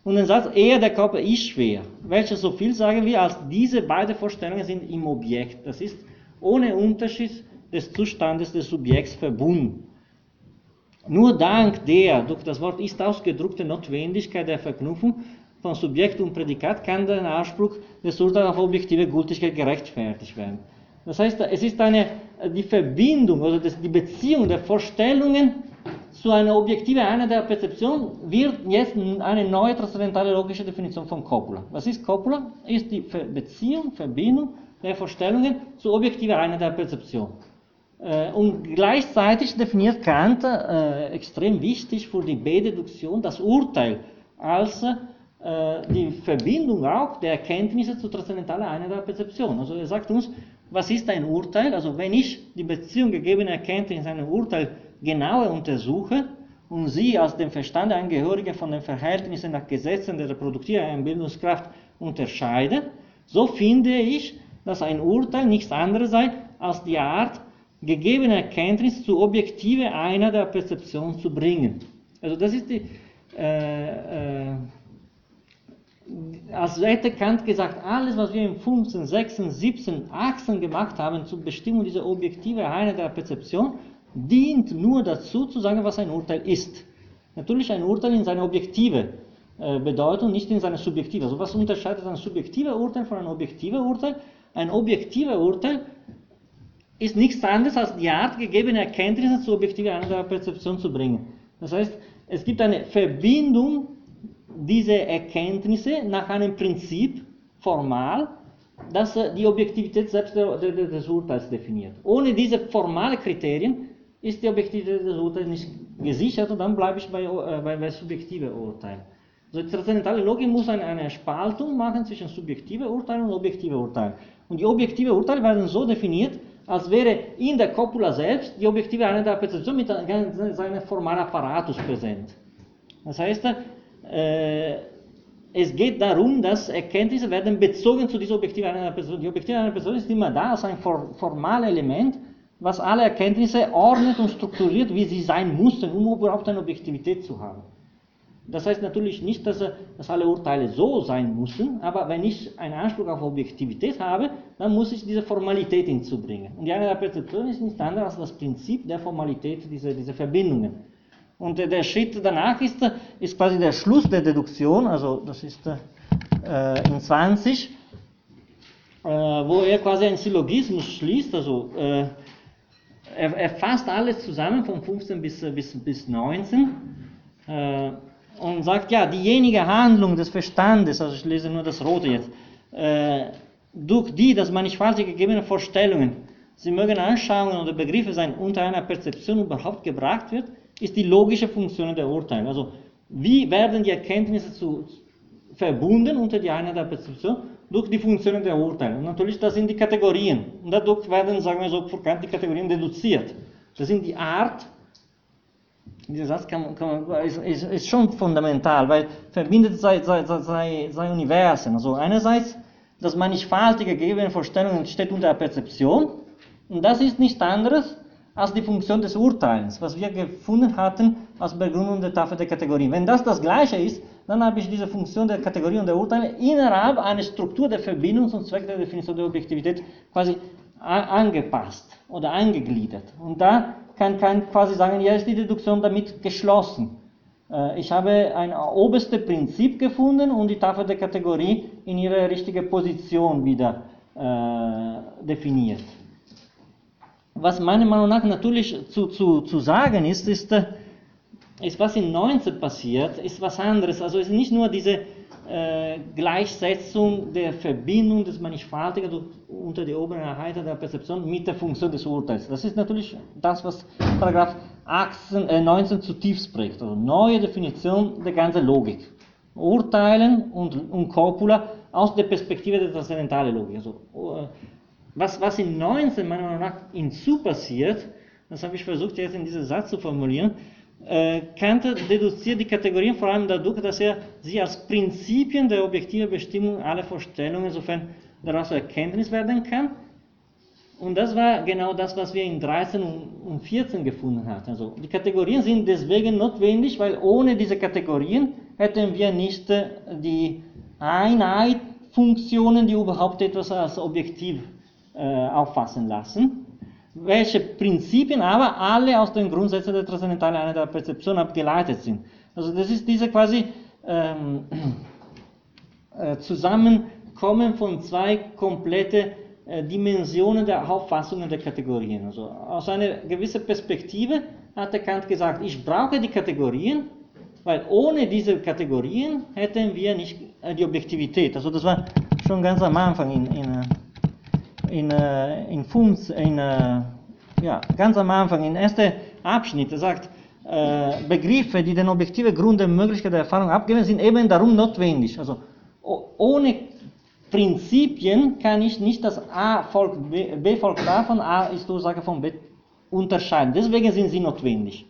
und dem Satz, eher der Körper ist schwer, welches so viel sagen wir, als diese beiden Vorstellungen sind im Objekt. Das ist ohne Unterschied des Zustandes des Subjekts verbunden. Nur dank der durch das Wort ist ausgedrückte Notwendigkeit der Verknüpfung von Subjekt und Prädikat kann der Anspruch des Urteils auf objektive Gültigkeit gerechtfertigt werden. Das heißt, es ist eine, die Verbindung oder das, die Beziehung der Vorstellungen zu einer objektiven Einheit der Perzeption wird jetzt eine neue transzendentale logische Definition von Copula. Was ist Copula? Ist die Beziehung, Verbindung der Vorstellungen zur objektiven Einheit der Perzeption. Äh, und gleichzeitig definiert Kant äh, extrem wichtig für die B-Deduktion das Urteil als äh, die Verbindung auch der Erkenntnisse zur transzendentalen Einheit der Perzeption. Also er sagt uns, was ist ein Urteil? Also wenn ich die Beziehung gegebener Erkenntnis in einem Urteil genauer untersuche und sie als dem Verstand Angehörige von den Verhältnissen nach Gesetzen der reproduktiven Bildungskraft unterscheide, so finde ich, dass ein Urteil nichts anderes sei als die Art, gegebene Erkenntnis zu objektive Einheit der Perzeption zu bringen. Also das ist die, äh, äh, als hätte Kant gesagt, alles, was wir im 15., 16., 17., 18 gemacht haben zur Bestimmung dieser objektiven Einheit der Perzeption, dient nur dazu, zu sagen, was ein Urteil ist. Natürlich ein Urteil in seiner objektive äh, Bedeutung, nicht in seiner subjektive. Also was unterscheidet ein subjektiver Urteil von einem objektiven Urteil? Ein objektiver Urteil ist nichts anderes als die Art, gegebene Erkenntnisse zur objektiven Einheit der Perzeption zu bringen. Das heißt, es gibt eine Verbindung dieser Erkenntnisse nach einem Prinzip, formal, das die Objektivität selbst des Urteils definiert. Ohne diese formalen Kriterien ist die Objektivität des Urteils nicht gesichert und dann bleibe ich bei, äh, bei, bei subjektiven Urteilen. Also die transzendentale Logik muss eine, eine Spaltung machen zwischen subjektiven Urteilen und objektiven Urteilen. Und die objektiven Urteile werden so definiert, als wäre in der Copula selbst die objektive Einheit der Perzeption mit seinem formalen Apparatus präsent. Das heißt, äh, es geht darum, dass Erkenntnisse werden bezogen zu dieser objektiven Einheit der Person. Die objektive Einheit der Person ist immer da als ein formales Element, was alle Erkenntnisse ordnet und strukturiert, wie sie sein müssen, um überhaupt eine Objektivität zu haben. Das heißt natürlich nicht, dass, dass, alle Urteile so sein müssen, aber wenn ich einen Anspruch auf Objektivität habe, dann muss ich diese Formalität hinzubringen. Und die eine der Perzeption ist nichts anderes als das Prinzip der Formalität dieser, dieser Verbindungen. Und der Schritt danach ist, ist quasi der Schluss der Deduktion, also das ist äh, in 20, äh, wo er quasi einen Syllogismus schließt, also äh, er, er, fasst alles zusammen von 15 bis, bis, bis 19 äh, und sagt, ja, diejenige Handlung des Verstandes, also ich lese nur das Rote jetzt, äh, durch die das mannigfaltig gegebene Vorstellungen, sie mögen Anschauungen oder Begriffe sein, unter einer Perzeption überhaupt gebracht wird, ist die logische Funktion der Urteile. Also wie werden die Erkenntnisse zu, verbunden unter die Einheit der Perzeption? durch die Funktionen der Urteile. Und natürlich, das sind die Kategorien. Und dadurch werden, sagen wir so, für die Kategorien deduziert. Das sind die Art, dieser Satz kann, kann, ist, ist, ist, schon fundamental, weil verbindet zwei, zwei, zwei, zwei Universen. Also einerseits, das mannigfaltige gegebene Vorstellungen steht unter der Perzeption und das ist nichts anderes als die Funktion des Urteils, was wir gefunden hatten als Begründung der Tafel der Kategorien. Wenn das das Gleiche ist, dann habe ich diese Funktion der Kategorie und der Urteile innerhalb einer Struktur der Verbindung zum Zweck der Definition der Objektivität quasi angepasst oder eingegliedert. Und da kann, kann quasi sagen, ja, ist die Deduktion damit geschlossen. Äh, ich habe ein oberstes Prinzip gefunden und die Tafel der Kategorie in ihre richtige Position wieder äh, definiert. Was meiner Meinung nach natürlich zu, zu, zu sagen ist, ist, äh, ist, was in 19 passiert, ist was anderes. Also es ist nicht nur diese äh, Gleichsetzung der Verbindung des Mannigfaltigen unter die oberen Einheiten der Perzeption mit der Funktion des Urteils. Das ist natürlich das, was Paragraph 18, äh, 19 zutiefst prägt. Also neue Definition der ganzen Logik. Urteilen und, und Copula aus der Perspektive der transzendentalen Logik. Also, äh, was, was in 19 meiner Meinung nach hinzu passiert, das habe ich versucht jetzt in diesem Satz zu formulieren, Kant deduziert die Kategorien vor allem dadurch, dass er sie als Prinzipien der objektiven Bestimmung aller Vorstellungen, sofern daraus Erkenntnis werden kann. Und das war genau das, was wir in 13 und 14 gefunden hatten. Also die Kategorien sind deswegen notwendig, weil ohne diese Kategorien hätten wir nicht die Einheitfunktionen, die überhaupt etwas als objektiv äh, auffassen lassen welche Prinzipien aber alle aus den Grundsätzen der transzendentalen Einheit der Perzeption abgeleitet sind. Also das ist diese quasi ähm, äh, Zusammenkommen von zwei komplette äh, Dimensionen der Auffassungen der Kategorien. Also aus einer gewissen Perspektive hat Kant gesagt, ich brauche die Kategorien, weil ohne diese Kategorien hätten wir nicht äh, die Objektivität. Also das war schon ganz am Anfang in, in, in, äh, in, Funz, in ja, ganz am Anfang, im ersten Abschnitt, sagt, äh, Begriffe, die den objektiven Grund der Möglichkeit der Erfahrung abgeben, sind eben darum notwendig. Also ohne Prinzipien kann ich nicht das A folgt B, B folgt A von A ist Ursache von B unterscheiden. Deswegen sind sie notwendig.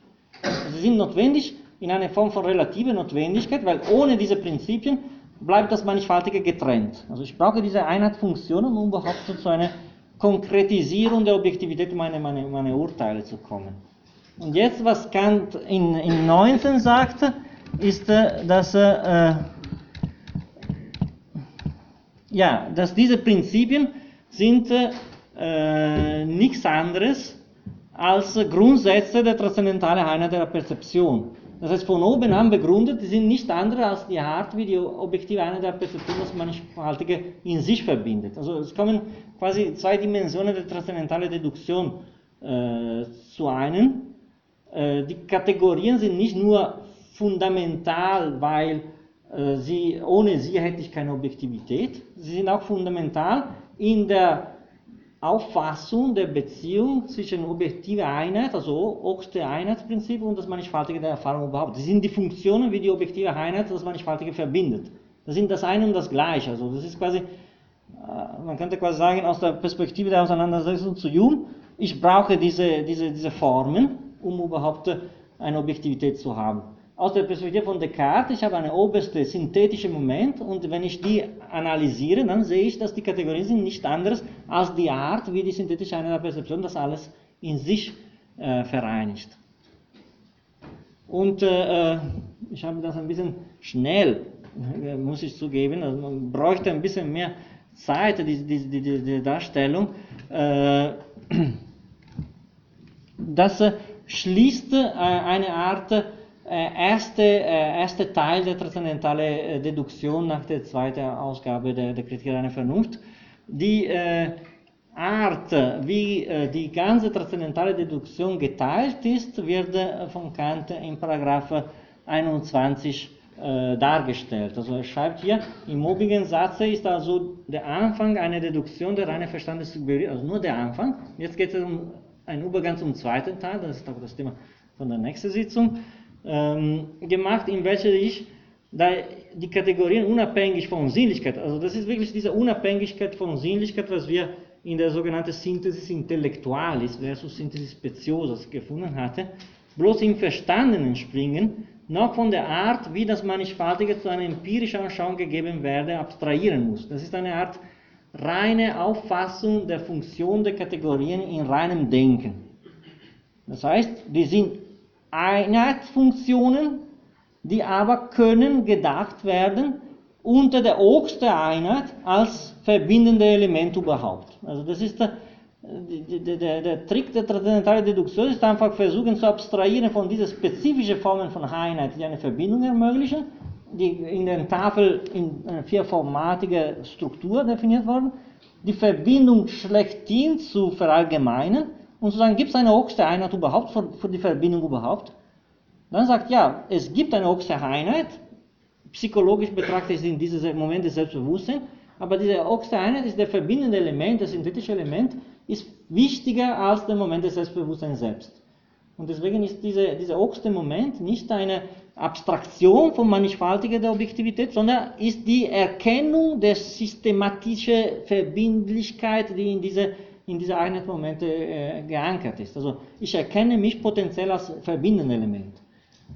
Sie sind notwendig in einer Form von relativer Notwendigkeit, weil ohne diese Prinzipien bleibt das Mannigfaltige getrennt. Also ich brauche diese Einheitsfunktionen, um überhaupt zu einer Konkretisierung der Objektivität meiner meine, meine Urteile zu kommen. Und jetzt, was Kant in, in 19 sagt, ist, äh, dass, äh, ja, dass diese Prinzipien sind äh, nichts anderes als Grundsätze der transzendentalen Einheit der Perzeption. Das heißt, von oben an begründet, die sind nicht andere als die Art, wie die objektive Einheit der Perzeption das Mannigfaltige in sich verbindet. Also es kommen quasi zwei Dimensionen der transzendentalen Deduktion äh, zu einem. Äh, die Kategorien sind nicht nur fundamental, weil äh, sie, ohne sie hätte ich keine Objektivität, sie sind auch fundamental in der Auffassung der Beziehung zwischen objektiver Einheit, also oberste Einheitsprinzip und das Mannigfaltige der Erfahrung überhaupt. Das sind die Funktionen, wie die objektive Einheit das Mannigfaltige verbindet. Das sind das eine und das gleiche. Also das ist quasi, äh, man könnte quasi sagen, aus der Perspektive der Auseinandersetzung zu Jung, ich brauche diese, diese, diese Formen, um überhaupt eine Objektivität zu haben aus der Perspektive von Descartes, ich habe einen obersten synthetischen Moment und wenn ich die analysiere, dann sehe ich, dass die Kategorien sind nicht anderes als die Art, wie die synthetische Einheit der Perzeption das alles in sich äh, vereinigt. Und äh, äh ich habe das ein bisschen schnell, äh, muss ich zugeben, also man bräuchte ein bisschen mehr Zeit, die, die, die, die Darstellung. Äh, das schließt äh, eine Art erste, äh, erste Teil der transzendentalen äh, Deduktion nach der zweiten Ausgabe der, der Kritik einer Vernunft. Die äh, Art, wie äh, die ganze transzendentale Deduktion geteilt ist, wird äh, von Kant in Paragraph 21 dargestellt. Also er schreibt hier, im obigen Satz ist also der Anfang einer Deduktion der reinen Verstandestheorie, also nur der Anfang. Jetzt geht es um einen Übergang zum zweiten Teil, das ist auch das Thema von der nächsten Sitzung ähm, gemacht, in welcher ich die Kategorien unabhängig von Sinnlichkeit, also das ist wirklich diese Unabhängigkeit von Sinnlichkeit, was wir in der sogenannten Synthesis Intellectualis versus Synthesis Speciosas gefunden hatten, bloß im Verstandenen springen, noch von der Art, wie das Mannigfaltige zu einer empirischen Anschauung gegeben werde, abstrahieren muss. Das ist eine Art reine Auffassung der Funktion der Kategorien in reinem Denken. Das heißt, die sind Einheitsfunktionen, die aber können gedacht werden unter der obersten Einheit als verbindende Element überhaupt. Also das ist der, der, der, der Trick der transzendentalen Deduktion, ist einfach versuchen zu abstrahieren von diesen spezifischen Formen von Einheit, die eine Verbindung ermöglichen, die in der Tafel in vierformatiger Struktur definiert wurden, die Verbindung schlechthin zu verallgemeinern und zu sagen, gibt es eine höchste Einheit überhaupt für, für die Verbindung überhaupt? Dann sagt, ja, es gibt eine höchste Einheit, psychologisch betrachtet ist in diesem Moment das Selbstbewusstsein, aber diese höchste Einheit ist der verbindende Element, das synthetische Element, ist wichtiger als der Moment des Selbstbewusstseins selbst. Und deswegen ist diese, dieser höchste Moment nicht eine Abstraktion von Mannigfaltiger der Objektivität, sondern ist die Erkennung der systematischen Verbindlichkeit, die in diese in diese Einheitsmomente äh, geankert ist. Also ich erkenne mich potenziell als verbindendes Element.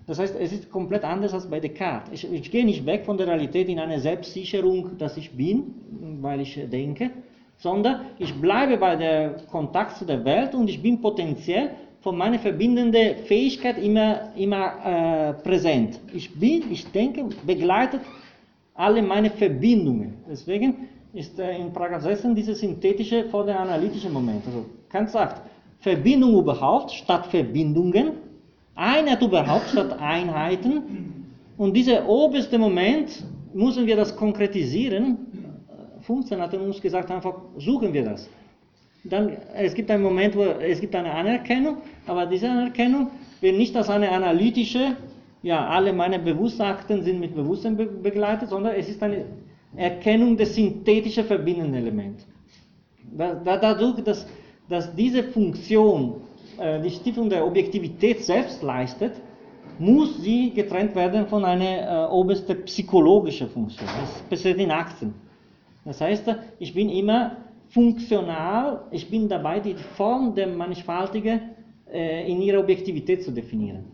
Das heißt, es ist komplett anders als bei Descartes. Ich, ich gehe nicht weg von der Realität in eine Selbstsicherung, dass ich bin, weil ich denke, sondern ich bleibe bei der Kontakt zu der Welt und ich bin potenziell von meiner verbindenden Fähigkeit immer, immer äh, präsent. Ich bin, ich denke, begleitet alle meine Verbindungen. Deswegen ist äh, in Paragraph 16 dieses synthetische vor der analytische Moment. Also Kant sagt, Verbindung überhaupt statt Verbindungen, Einheit überhaupt statt Einheiten. Und dieser oberste Moment müssen wir das konkretisieren 15 hat er uns gesagt, einfach suchen wir das. Dann, es gibt einen Moment, wo es gibt eine Anerkennung, aber diese Anerkennung wird nicht als eine analytische, ja, alle meine Bewusstakten sind mit Bewusstsein be begleitet, sondern es ist eine Erkennung des synthetischen verbindenden Elements. Da, da, dadurch, dass, dass diese Funktion äh, die Stiftung der Objektivität selbst leistet, muss sie getrennt werden von einer äh, obersten psychologischen Funktion. Das passiert in Aktien. Das heißt, ich bin immer funktional, ich bin dabei, die Form der Mannigfaltige äh, in ihrer Objektivität zu definieren.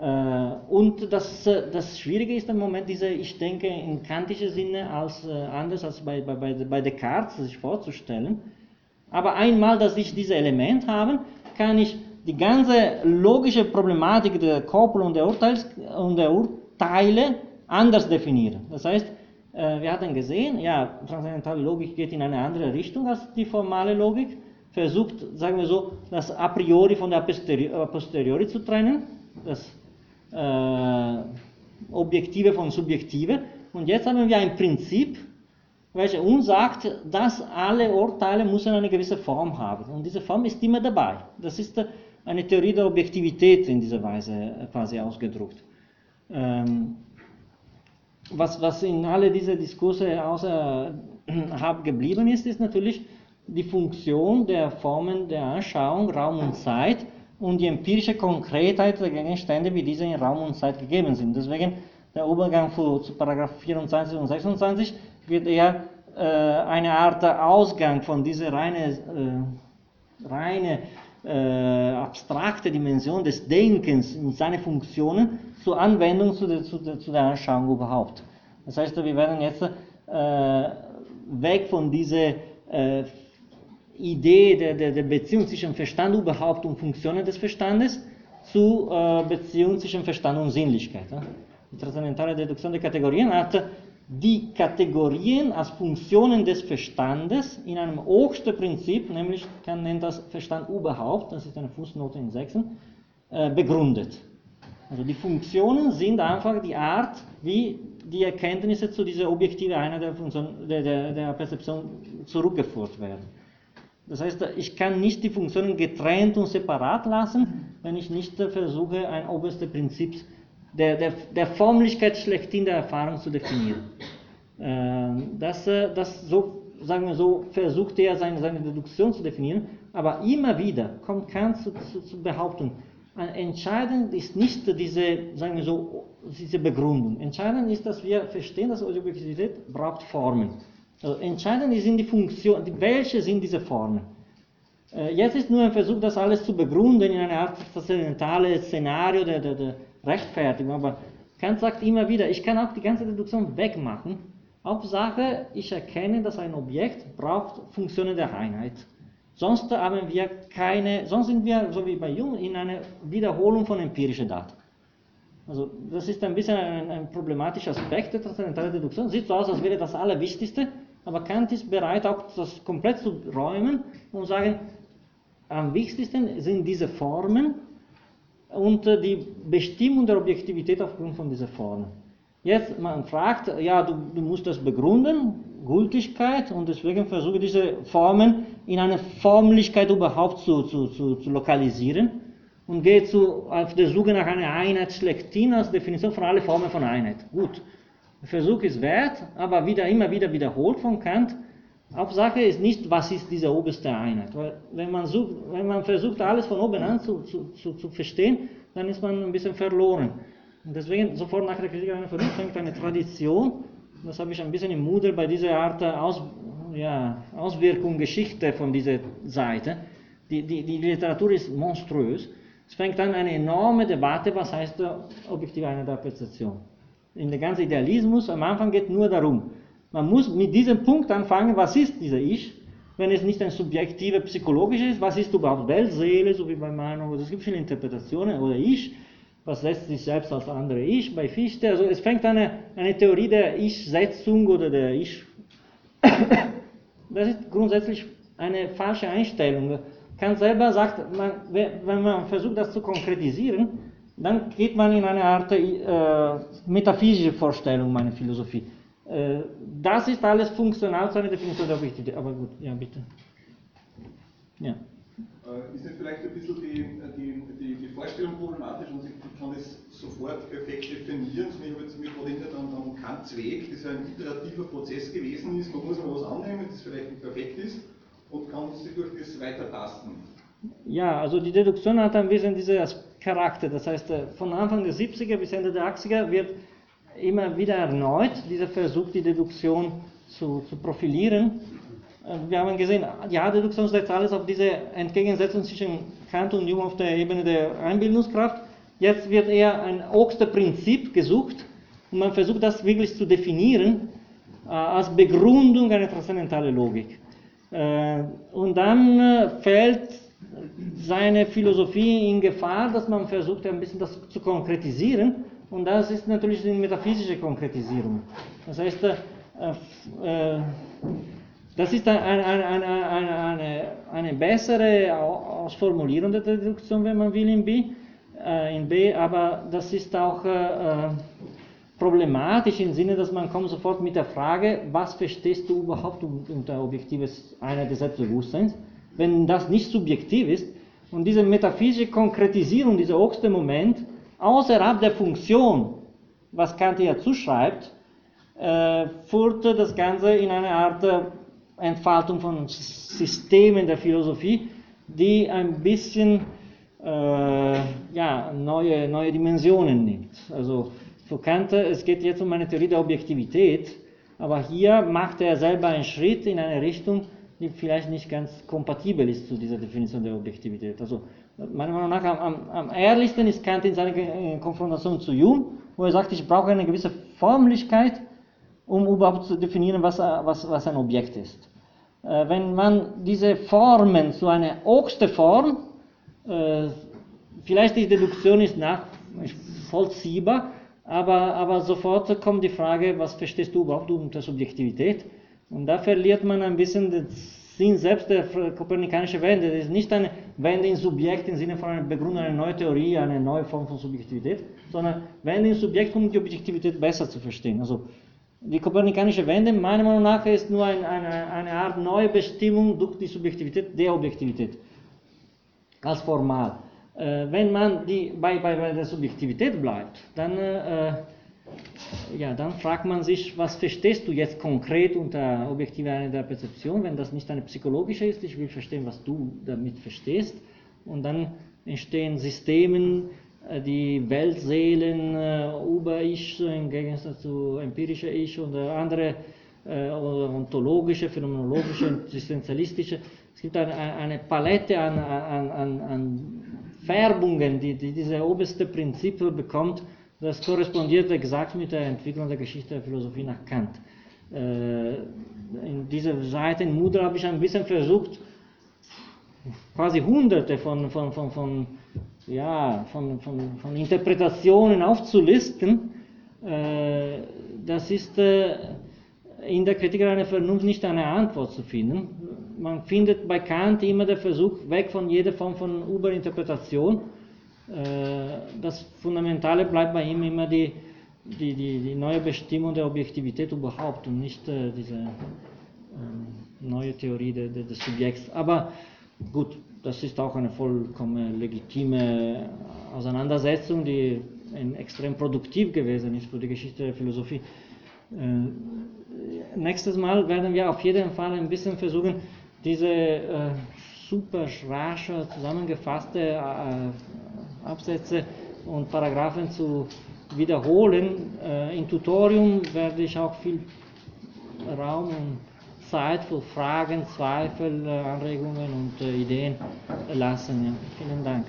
Äh, und das, äh, das Schwierige ist im Moment, diese, ich denke, in kantischer Sinne als, äh, anders als bei, bei, bei Descartes sich vorzustellen. Aber einmal, dass ich dieses Element habe, kann ich die ganze logische Problematik der Koppel und der, Urteils und der Urteile anders definieren. Das heißt, wir hatten gesehen, ja, transzendentale Logik geht in eine andere Richtung als die formale Logik, versucht, sagen wir so, das a priori von der a posteriori zu trennen, das äh, Objektive von Subjektive. Und jetzt haben wir ein Prinzip, welches uns sagt, dass alle Urteile müssen eine gewisse Form haben. Und diese Form ist immer dabei. Das ist eine Theorie der Objektivität in dieser Weise äh, quasi ausgedruckt. Ähm, was, was in alle diese Diskurse außer Hab geblieben ist, ist natürlich die Funktion der Formen der Anschauung, Raum und Zeit und die empirische Konkretheit der Gegenstände, wie diese in Raum und Zeit gegeben sind. Deswegen der Übergang zu, zu Paragraph 24 und 26 wird eher äh, eine Art Ausgang von dieser reine, äh, reine äh, abstrakte Dimension des Denkens und seine Funktionen zur Anwendung zu der, zu der, zu der Anschauung überhaupt. Das heißt, wir werden jetzt äh, weg von dieser äh, Idee der, der, der, Beziehung zwischen Verstand überhaupt und Funktionen des Verstandes zu äh, Beziehung zwischen Verstand und Sinnlichkeit. Ja? Die transzendentale Deduktion der Kategorien hat die Kategorien als Funktionen des Verstandes in einem höchsten Prinzip, nämlich kann nennt das Verstand überhaupt, das ist eine Fußnote in Sechsen, äh, begründet. Also die Funktionen sind einfach die Art, wie die Erkenntnisse zu dieser objektiven Einheit der, Funktion, der, der, der Perzeption zurückgeführt werden. Das heißt, ich kann nicht die Funktionen getrennt und separat lassen, wenn ich nicht versuche, ein oberstes Prinzip der, der, der Formlichkeit schlechthin der Erfahrung zu definieren. Ähm, das, äh, das so, sagen wir so, versucht er seine, seine Deduktion zu definieren, aber immer wieder kommt Kant zu, zu, zu Behauptung, entscheidend ist nicht diese, sagen wir so, diese Begründung. Entscheidend ist, dass wir verstehen, dass Objektivität braucht Formen. Also entscheidend sind die Funktionen, welche sind diese Formen. Äh, jetzt ist nur ein Versuch, das alles zu begründen in einer Art transzendentales Szenario der, der, der Rechtfertigung. Aber Kant sagt immer wieder, ich kann auch die ganze Deduktion wegmachen. Hauptsache, ich erkenne, dass ein Objekt braucht Funktionen der Einheit. Sonst haben wir keine, sonst sind wir, so wie bei Jung, in einer Wiederholung von empirischen Daten. Also das ist ein bisschen ein, ein problematischer Aspekt der transzendentalen Deduktion. Sieht so aus, als wäre das Allerwichtigste, aber Kant ist bereit, auch das komplett zu räumen und sagen, am wichtigsten sind diese Formen und äh, die Bestimmung der Objektivität aufgrund von dieser Formen. Jetzt, man fragt, ja, du, du musst das begründen, Gültigkeit, und deswegen versuche diese Formen in eine Formlichkeit überhaupt zu, zu, zu, zu lokalisieren und gehe zu, auf der Suche nach einer Einheit schlechthin als Definition von allen Formen von Einheit. Gut, Versuch ist wert, aber wieder, immer wieder wiederholt von Kant. Hauptsache ist nicht, was ist diese oberste Einheit. Weil wenn man, sucht, wenn man versucht, alles von oben an zu, zu, zu, zu verstehen, dann ist man ein bisschen verloren. Und deswegen sofort nach der Kritik einer Vernunft fängt eine Tradition, das habe ich ein bisschen im Moodle bei dieser Art Aus, ja, Auswirkung, Geschichte von dieser Seite. Die, die, die Literatur ist monströs. Es fängt an eine enorme Debatte, was heißt objektive Einheit der Perzeption. In der ganzen Idealismus, am Anfang geht nur darum, man muss mit diesem Punkt anfangen, was ist dieser Ich, wenn es nicht ein subjektiver psychologisches ist, was ist überhaupt Welt, Seele, so wie bei Meinung, es gibt viele Interpretationen, oder Ich, was setzt sich selbst als andere Ich bei Fichte. Also es fängt eine, eine Theorie der Ich-Setzung oder der Ich. Das ist grundsätzlich eine falsche Einstellung. Kant selber sagt, man, wenn man versucht, das zu konkretisieren, dann geht man in eine Art äh, metaphysische Vorstellung meiner Philosophie. Äh, das ist alles funktional zu einer Definition der Objektivität. Aber gut, ja, bitte. Ja. Äh, ist nicht vielleicht ein bisschen die, die, die, die Vorstellung problematisch und ich kann das sofort perfekt definieren, zum Beispiel jetzt mich erinnert an, an Kants Weg, das ein iterativer Prozess gewesen ist, man muss mal was annehmen, das vielleicht nicht perfekt ist und kann sich durch das weiter tasten. Ja, also die Deduktion hat ein bisschen diesen Charakter, das heißt äh, von Anfang der 70er bis Ende der 80er wird immer wieder erneut dieser Versuch, die Deduktion zu, zu profilieren. Äh, wir haben gesehen, ja, Deduktion setzt alles auf diese Entgegensetzung zwischen Kant und Hume auf der Ebene der Einbildungskraft. Jetzt wird eher ein Oxter-Prinzip gesucht und man versucht das wirklich zu definieren äh, als Begründung einer transzendentalen Logik. Äh, und dann äh, fällt seine Philosophie in Gefahr, dass man versucht, ein bisschen das zu konkretisieren. Und das ist natürlich die metaphysische Konkretisierung. Das heißt, äh, äh, das ist eine, eine, eine, eine, eine bessere Ausformulierung der Deduktion, wenn man will, in B, äh, in B aber das ist auch problematisch im Sinne, dass man kommt sofort mit der Frage, was verstehst du überhaupt unter objektives Einheit des Selbstbewusstseins, wenn das nicht subjektiv ist und diese metaphysische Konkretisierung, dieser höchste Moment, außerhalb der Funktion, was Kant hier zuschreibt, äh, führt das Ganze in eine Art äh, Entfaltung von Systemen der Philosophie, die ein bisschen äh, ja, neue, neue Dimensionen nimmt. Also für Kant, es geht jetzt um eine Theorie der Objektivität, aber hier macht er selber einen Schritt in eine Richtung, die vielleicht nicht ganz kompatibel ist zu dieser Definition der Objektivität. Also meiner Meinung nach am, am ehrlichsten ist Kant in seiner Konfrontation zu Hume, wo er sagt, ich brauche eine gewisse Formlichkeit, um überhaupt zu definieren, was, was, was ein Objekt ist. Äh, wenn man diese Formen zu einer höchsten Form, äh, vielleicht die Deduktion ist nachvollziehbar, aber, aber sofort kommt die Frage, was verstehst du überhaupt unter Subjektivität? Und da verliert man ein bisschen den Sinn selbst der kopernikanischen Wende. Das ist nicht eine Wende in Subjekt im Sinne von einer Begründung einer neuen Theorie, einer neuen Form von Subjektivität, sondern Wende in Subjekt, um die Objektivität besser zu verstehen. Also die kopernikanische Wende, meiner Meinung nach, ist nur ein, eine, eine Art neue Bestimmung durch die Subjektivität der Objektivität. Als formal. Äh, wenn man die, bei, bei, bei, der Subjektivität bleibt, dann, äh, ja, dann fragt man sich, was verstehst du jetzt konkret unter objektiver Perzeption, wenn das nicht eine psychologische ist, ich will verstehen, was du damit verstehst. Und dann entstehen Systemen, äh, die Weltseelen, äh, Über-Ich im Gegensatz zu empirischer Ich und andere äh, ontologische, phänomenologische, existenzialistische. Es gibt eine, eine Palette an, an, an, an Färbungen, die, die diese oberste Prinzip bekommt. Das korrespondiert exakt mit der Entwicklung der Geschichte der Philosophie nach Kant. In dieser Seite in Mudra habe ich ein bisschen versucht, quasi hunderte von, von, von, von ja, von, von, von Interpretationen aufzulisten, äh, das ist äh, in der Kritik einer Vernunft nicht eine Antwort zu finden. Man findet bei Kant immer der Versuch, weg von jeder Form von Überinterpretation. Äh, das Fundamentale bleibt bei ihm immer die, die, die, die neue Bestimmung der Objektivität überhaupt und nicht äh, diese ähm, neue Theorie de, de, des Subjekts. Aber gut, das ist auch eine vollkommen legitime Auseinandersetzung, die extrem produktiv gewesen ist für die Geschichte der Philosophie. Äh, nächstes Mal werden wir auf jeden Fall ein bisschen versuchen, diese super rasch zusammengefasste Absätze und Paragraphen zu wiederholen. Äh, Im Tutorium werde ich auch viel Raum und Zeit für Fragen, Zweifel, äh, Anregungen und äh, Ideen lassen. Ja. Vielen Dank.